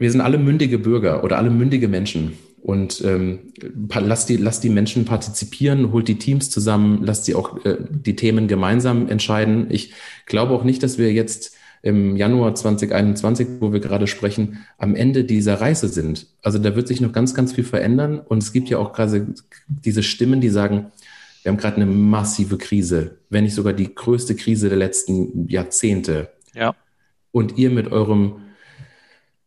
wir sind alle mündige Bürger oder alle mündige Menschen. Und ähm, lasst, die, lasst die Menschen partizipieren, holt die Teams zusammen, lasst sie auch äh, die Themen gemeinsam entscheiden. Ich glaube auch nicht, dass wir jetzt im Januar 2021, wo wir gerade sprechen, am Ende dieser Reise sind. Also da wird sich noch ganz, ganz viel verändern. Und es gibt ja auch gerade diese Stimmen, die sagen, wir haben gerade eine massive Krise, wenn nicht sogar die größte Krise der letzten Jahrzehnte. Ja und ihr mit eurem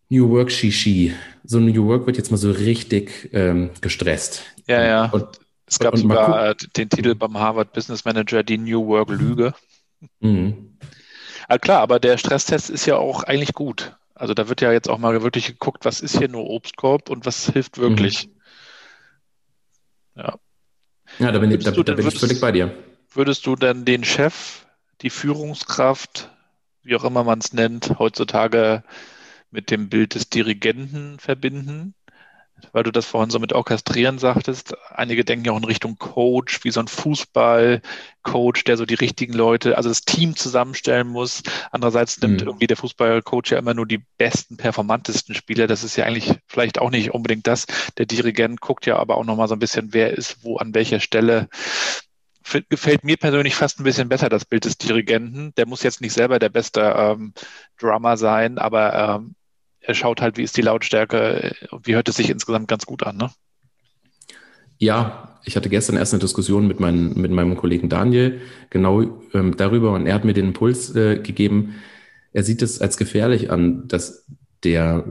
New Work Shishi, so ein New Work wird jetzt mal so richtig ähm, gestresst. Ja, ja. Und, es gab und sogar den Titel beim Harvard Business Manager, die New Work Lüge. Mhm. Ah, klar, aber der Stresstest ist ja auch eigentlich gut. Also da wird ja jetzt auch mal wirklich geguckt, was ist hier nur Obstkorb und was hilft wirklich. Mhm. Ja. Ja, da bin, ich, da, da bin würdest, ich völlig bei dir. Würdest du denn den Chef, die Führungskraft, wie auch immer man es nennt, heutzutage mit dem Bild des Dirigenten verbinden? weil du das vorhin so mit Orchestrieren sagtest. Einige denken ja auch in Richtung Coach, wie so ein Fußballcoach, der so die richtigen Leute, also das Team zusammenstellen muss. Andererseits nimmt mhm. irgendwie der Fußballcoach ja immer nur die besten, performantesten Spieler. Das ist ja eigentlich vielleicht auch nicht unbedingt das. Der Dirigent guckt ja aber auch nochmal so ein bisschen, wer ist wo an welcher Stelle gefällt mir persönlich fast ein bisschen besser, das Bild des Dirigenten. Der muss jetzt nicht selber der beste ähm, Drummer sein, aber ähm, er schaut halt, wie ist die Lautstärke, wie hört es sich insgesamt ganz gut an, ne? Ja, ich hatte gestern erst eine Diskussion mit, mein, mit meinem Kollegen Daniel genau ähm, darüber und er hat mir den Impuls äh, gegeben, er sieht es als gefährlich an, dass der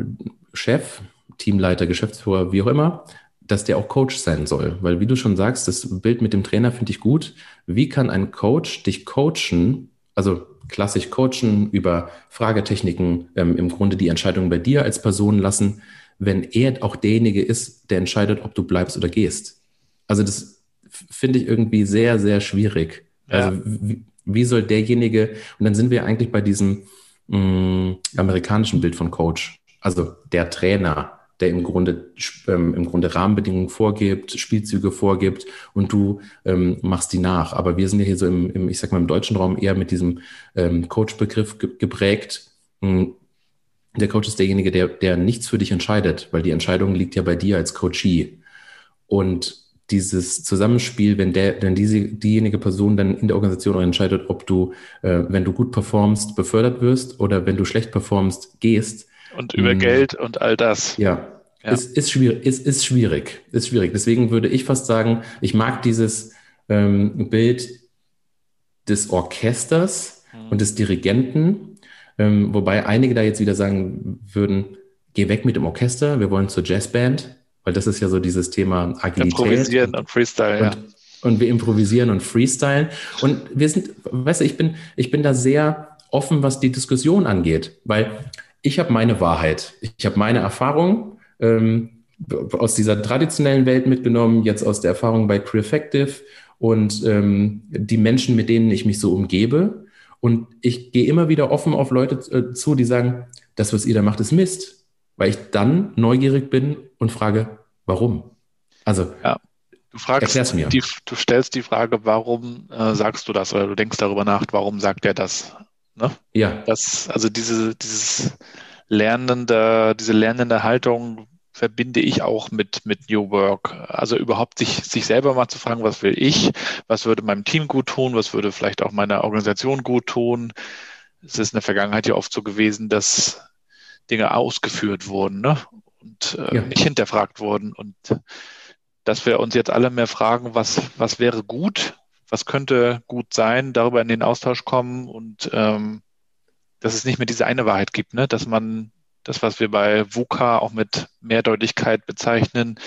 Chef, Teamleiter, Geschäftsführer, wie auch immer, dass der auch Coach sein soll. Weil wie du schon sagst, das Bild mit dem Trainer finde ich gut. Wie kann ein Coach dich coachen, also klassisch coachen, über Fragetechniken ähm, im Grunde die Entscheidung bei dir als Person lassen, wenn er auch derjenige ist, der entscheidet, ob du bleibst oder gehst. Also das finde ich irgendwie sehr, sehr schwierig. Ja. Also wie, wie, soll derjenige, und dann sind wir eigentlich bei diesem mh, mm, amerikanischen Bild von Coach, also der Trainer, der im Grunde, ähm, im Grunde Rahmenbedingungen vorgibt, Spielzüge vorgibt und du ähm, machst die nach. Aber wir sind ja hier so im, im ich sag mal, im deutschen Raum eher mit diesem ähm, Coach-Begriff ge geprägt. Hm, der Coach ist derjenige, der, der nichts für dich entscheidet, weil die Entscheidung liegt ja bei dir als Coachee. Und dieses Zusammenspiel, wenn der, wenn diese, diejenige Person dann in der Organisation entscheidet, ob du, äh, wenn du gut performst, befördert wirst oder wenn du schlecht performst, gehst, und über hm. Geld und all das. Ja. ja. Ist, ist, schwierig, ist, ist schwierig. Ist schwierig. Deswegen würde ich fast sagen, ich mag dieses ähm, Bild des Orchesters mhm. und des Dirigenten, ähm, wobei einige da jetzt wieder sagen würden, geh weg mit dem Orchester, wir wollen zur Jazzband, weil das ist ja so dieses Thema Agilität. Improvisieren und Freestyle, und, ja. Und wir improvisieren und freestylen. Und wir sind, weißt du, ich bin, ich bin da sehr offen, was die Diskussion angeht, weil ich habe meine Wahrheit. Ich habe meine Erfahrung ähm, aus dieser traditionellen Welt mitgenommen, jetzt aus der Erfahrung bei Creeffective und ähm, die Menschen, mit denen ich mich so umgebe. Und ich gehe immer wieder offen auf Leute äh, zu, die sagen, das, was ihr da macht, ist Mist. Weil ich dann neugierig bin und frage, warum? Also, ja. Du fragst, mir. Die, du stellst die Frage, warum äh, sagst du das oder du denkst darüber nach, warum sagt er das? Ne? Ja. Das, also diese, dieses lernende, diese lernende Haltung verbinde ich auch mit, mit New Work. Also überhaupt sich, sich selber mal zu fragen, was will ich? Was würde meinem Team gut tun? Was würde vielleicht auch meiner Organisation gut tun? Es ist in der Vergangenheit ja oft so gewesen, dass Dinge ausgeführt wurden ne? und äh, ja. nicht hinterfragt wurden. Und dass wir uns jetzt alle mehr fragen, was, was wäre gut was könnte gut sein, darüber in den Austausch kommen und ähm, dass es nicht mehr diese eine Wahrheit gibt, ne? dass man das, was wir bei VUCA auch mit Mehrdeutigkeit bezeichnen,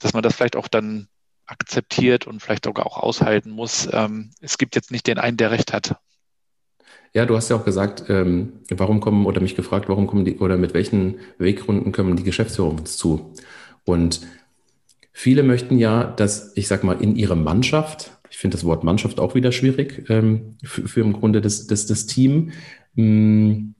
dass man das vielleicht auch dann akzeptiert und vielleicht sogar auch aushalten muss. Ähm, es gibt jetzt nicht den einen, der recht hat. Ja, du hast ja auch gesagt, ähm, warum kommen oder mich gefragt, warum kommen die oder mit welchen Weggründen kommen die Geschäftsführer uns zu? Und viele möchten ja, dass ich sag mal in ihre Mannschaft ich finde das Wort Mannschaft auch wieder schwierig ähm, für, für, im Grunde das, das, das Team, mh, mm,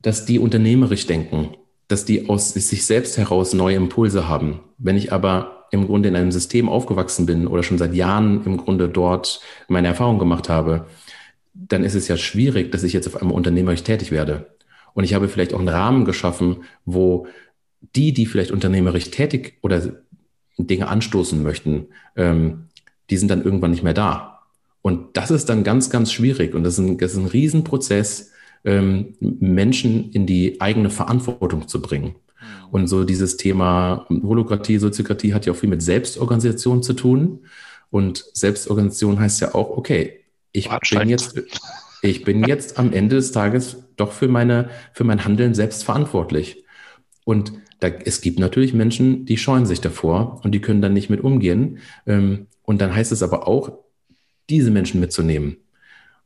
dass die unternehmerisch denken, dass die aus sich selbst heraus neue Impulse haben. Wenn ich aber im Grunde in einem System aufgewachsen bin oder schon seit Jahren im Grunde dort meine Erfahrung gemacht habe, dann ist es ja schwierig, dass ich jetzt auf einmal unternehmerisch tätig werde. Und ich habe vielleicht auch einen Rahmen geschaffen, wo die, die vielleicht unternehmerisch tätig oder Dinge anstoßen möchten, ähm, die sind dann irgendwann nicht mehr da. Und das ist dann ganz, ganz schwierig. Und das ist ein, das ist ein Riesenprozess, ähm, Menschen in die eigene Verantwortung zu bringen. Mhm. Und so dieses Thema Holokratie, Soziokratie hat ja auch viel mit Selbstorganisation zu tun. Und Selbstorganisation heißt ja auch, okay, ich bin jetzt, ich bin jetzt am Ende des Tages doch für meine, für mein Handeln selbst verantwortlich. Und da, es gibt natürlich Menschen, die scheuen sich davor und die können dann nicht mit umgehen. Ähm, und dann heißt es aber auch, diese Menschen mitzunehmen.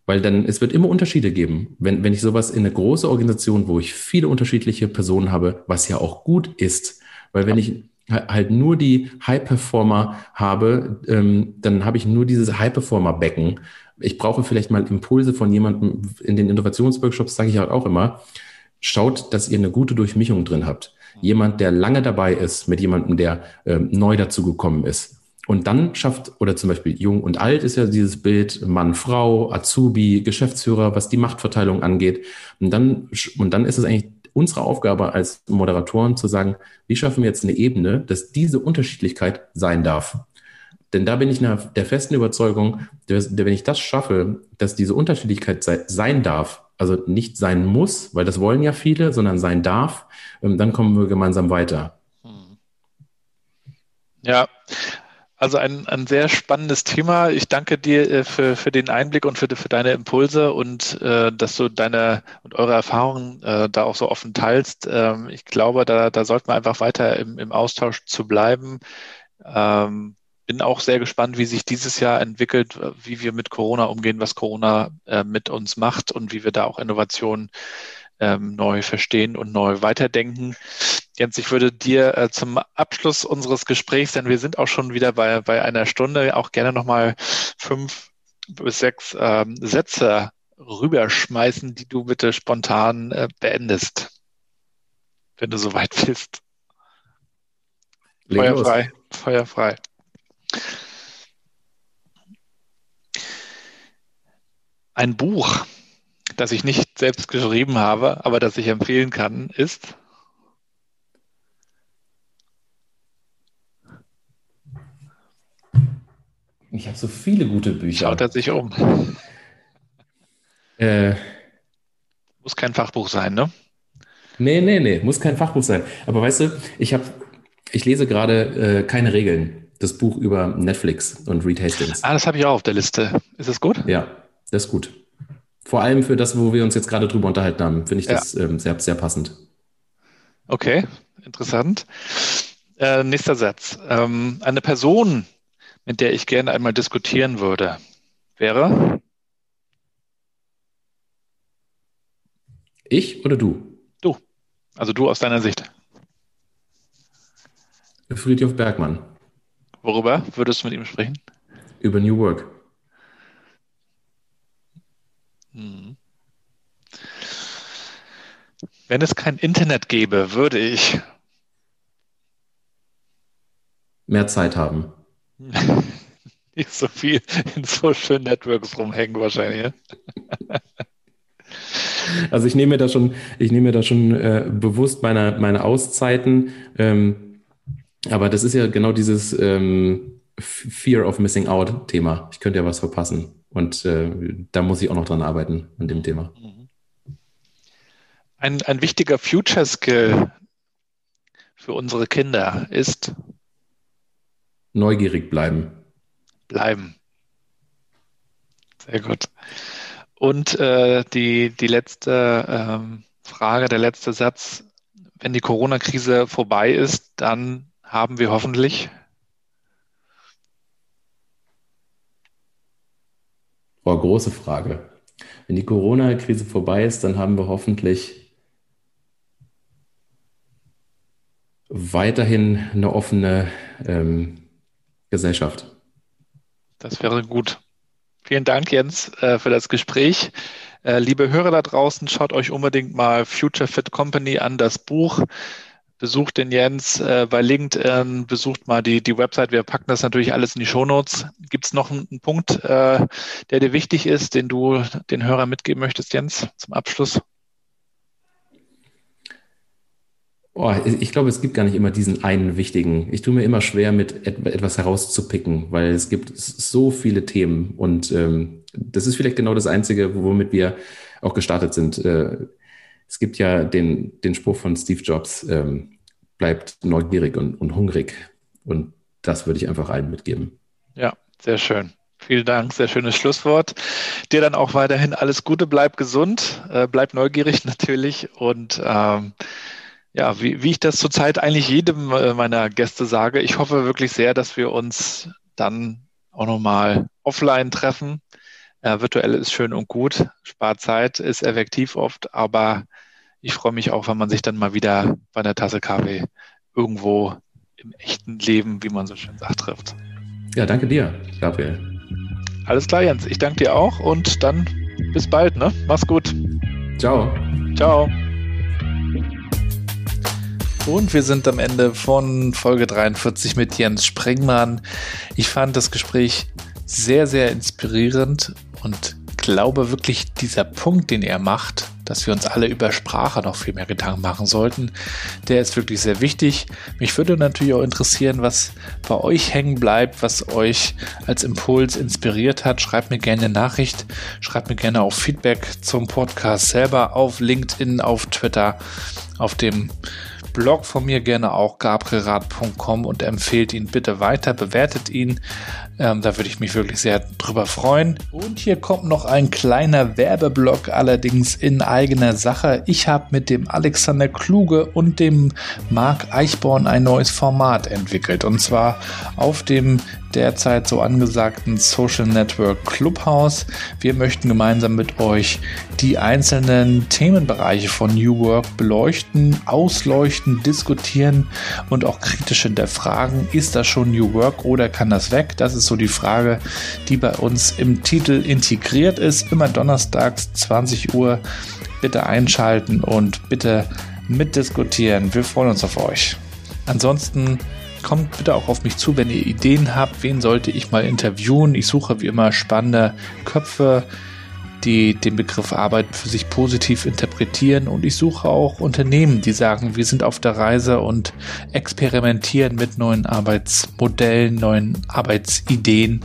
Weil dann, es wird immer Unterschiede geben. Wenn, wenn ich sowas in eine große Organisation, wo ich viele unterschiedliche Personen habe, was ja auch gut ist, weil wenn ich halt nur die High-Performer habe, ähm, dann habe ich nur dieses High-Performer-Becken. Ich brauche vielleicht mal Impulse von jemandem. In den Innovationsworkshops sage ich halt auch immer, schaut, dass ihr eine gute Durchmischung drin habt. Jemand, der lange dabei ist, mit jemandem, der ähm, neu dazugekommen ist. Und dann schafft, oder zum Beispiel jung und alt ist ja dieses Bild, Mann, Frau, Azubi, Geschäftsführer, was die Machtverteilung angeht. Und dann, und dann ist es eigentlich unsere Aufgabe als Moderatoren zu sagen, wie schaffen wir jetzt eine Ebene, dass diese Unterschiedlichkeit sein darf. Denn da bin ich der festen Überzeugung, dass, wenn ich das schaffe, dass diese Unterschiedlichkeit sein darf, also nicht sein muss, weil das wollen ja viele, sondern sein darf, ähm, dann kommen wir gemeinsam weiter. Hm. Ja, also ein, ein sehr spannendes Thema. Ich danke dir äh, für, für den Einblick und für, für deine Impulse und äh, dass du deine und eure Erfahrungen äh, da auch so offen teilst. Ähm, ich glaube, da, da sollten wir einfach weiter im, im Austausch zu bleiben. Ähm, bin auch sehr gespannt, wie sich dieses Jahr entwickelt, wie wir mit Corona umgehen, was Corona äh, mit uns macht und wie wir da auch Innovationen ähm, neu verstehen und neu weiterdenken. Jens, ich würde dir äh, zum Abschluss unseres Gesprächs, denn wir sind auch schon wieder bei, bei einer Stunde, auch gerne nochmal fünf bis sechs ähm, Sätze rüberschmeißen, die du bitte spontan äh, beendest, wenn du soweit bist. Feuerfrei, feuerfrei. Ein Buch, das ich nicht selbst geschrieben habe, aber das ich empfehlen kann, ist Ich habe so viele gute Bücher. Schaut er sich um. Äh, muss kein Fachbuch sein, ne? Nee, nee, nee, muss kein Fachbuch sein. Aber weißt du, ich habe, ich lese gerade äh, keine Regeln. Das Buch über Netflix und Reed Hastings. Ah, das habe ich auch auf der Liste. Ist das gut? Ja, das ist gut. Vor allem für das, wo wir uns jetzt gerade drüber unterhalten haben, finde ich das ja. ähm, sehr, sehr passend. Okay, interessant. Äh, nächster Satz. Ähm, eine Person, mit der ich gerne einmal diskutieren würde, wäre? Ich oder du? Du. Also du aus deiner Sicht. Friedhof Bergmann. Worüber würdest du mit ihm sprechen? Über New Work. Hm. Wenn es kein Internet gäbe, würde ich mehr Zeit haben. *laughs* Nicht so viel in Social Networks rumhängen wahrscheinlich. Also ich nehme mir da schon, ich nehme mir da schon äh, bewusst meine, meine Auszeiten. Ähm, aber das ist ja genau dieses ähm, Fear of Missing Out Thema. Ich könnte ja was verpassen. Und äh, da muss ich auch noch dran arbeiten an dem Thema. Ein, ein wichtiger Future Skill für unsere Kinder ist neugierig bleiben. Bleiben. Sehr gut. Und äh, die, die letzte ähm, Frage, der letzte Satz. Wenn die Corona-Krise vorbei ist, dann haben wir hoffentlich. Oh, große Frage. Wenn die Corona-Krise vorbei ist, dann haben wir hoffentlich weiterhin eine offene ähm, Gesellschaft. Das wäre gut. Vielen Dank, Jens, äh, für das Gespräch. Äh, liebe Hörer da draußen, schaut euch unbedingt mal Future Fit Company an, das Buch. Besucht den Jens äh, bei LinkedIn, besucht mal die, die Website. Wir packen das natürlich alles in die Shownotes. Gibt es noch einen, einen Punkt, der dir wichtig ist, den du den Hörern mitgeben möchtest, Jens, zum Abschluss? Oh, ich glaube, es gibt gar nicht immer diesen einen wichtigen. Ich tue mir immer schwer, mit etwas herauszupicken, weil es gibt so viele Themen und ähm, das ist vielleicht genau das Einzige, womit wir auch gestartet sind. Äh, es gibt ja den, den Spruch von Steve Jobs, ähm, bleibt neugierig und, und hungrig und das würde ich einfach allen mitgeben. Ja, sehr schön. Vielen Dank, sehr schönes Schlusswort. Dir dann auch weiterhin alles Gute, bleib gesund, äh, bleib neugierig *laughs* natürlich und ähm, ja, wie, wie ich das zurzeit eigentlich jedem äh, meiner Gäste sage, ich hoffe wirklich sehr, dass wir uns dann auch nochmal offline treffen. Äh, virtuell ist schön und gut, spart Zeit, ist effektiv oft, aber ich freue mich auch, wenn man sich dann mal wieder bei einer Tasse Kaffee irgendwo im echten Leben, wie man so schön sagt, trifft. Ja, danke dir, Gabriel. Alles klar, Jens. Ich danke dir auch und dann bis bald. Ne? Mach's gut. Ciao. Ciao. Und wir sind am Ende von Folge 43 mit Jens Springmann. Ich fand das Gespräch sehr, sehr inspirierend und glaube wirklich, dieser Punkt, den er macht, dass wir uns alle über Sprache noch viel mehr Gedanken machen sollten, der ist wirklich sehr wichtig. Mich würde natürlich auch interessieren, was bei euch hängen bleibt, was euch als Impuls inspiriert hat. Schreibt mir gerne eine Nachricht, schreibt mir gerne auch Feedback zum Podcast selber auf LinkedIn, auf Twitter, auf dem Blog von mir gerne auch gabrielrad.com und empfehlt ihn bitte weiter, bewertet ihn. Ähm, da würde ich mich wirklich sehr drüber freuen. Und hier kommt noch ein kleiner Werbeblock, allerdings in eigener Sache. Ich habe mit dem Alexander Kluge und dem Marc Eichborn ein neues Format entwickelt. Und zwar auf dem derzeit so angesagten Social Network Clubhouse. Wir möchten gemeinsam mit euch die einzelnen Themenbereiche von New Work beleuchten, ausleuchten, diskutieren und auch kritisch hinterfragen. Ist das schon New Work oder kann das weg? Das ist so die Frage, die bei uns im Titel integriert ist. Immer donnerstags 20 Uhr. Bitte einschalten und bitte mitdiskutieren. Wir freuen uns auf euch. Ansonsten kommt bitte auch auf mich zu, wenn ihr Ideen habt, wen sollte ich mal interviewen. Ich suche wie immer spannende Köpfe, die den Begriff Arbeit für sich positiv interpretieren und ich suche auch Unternehmen, die sagen, wir sind auf der Reise und experimentieren mit neuen Arbeitsmodellen, neuen Arbeitsideen.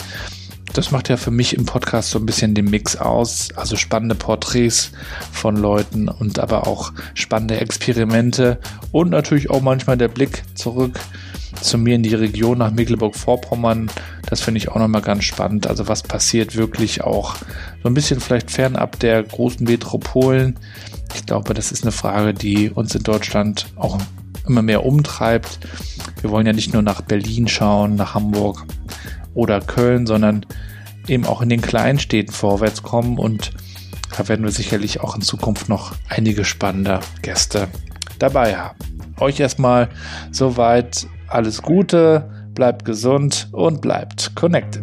Das macht ja für mich im Podcast so ein bisschen den Mix aus. Also spannende Porträts von Leuten und aber auch spannende Experimente und natürlich auch manchmal der Blick zurück zu mir in die Region nach Mecklenburg-Vorpommern. Das finde ich auch nochmal ganz spannend. Also was passiert wirklich auch so ein bisschen vielleicht fernab der großen Metropolen. Ich glaube, das ist eine Frage, die uns in Deutschland auch immer mehr umtreibt. Wir wollen ja nicht nur nach Berlin schauen, nach Hamburg oder Köln, sondern eben auch in den kleinen Städten vorwärts kommen und da werden wir sicherlich auch in Zukunft noch einige spannende Gäste dabei haben. Euch erstmal soweit alles Gute, bleibt gesund und bleibt connected.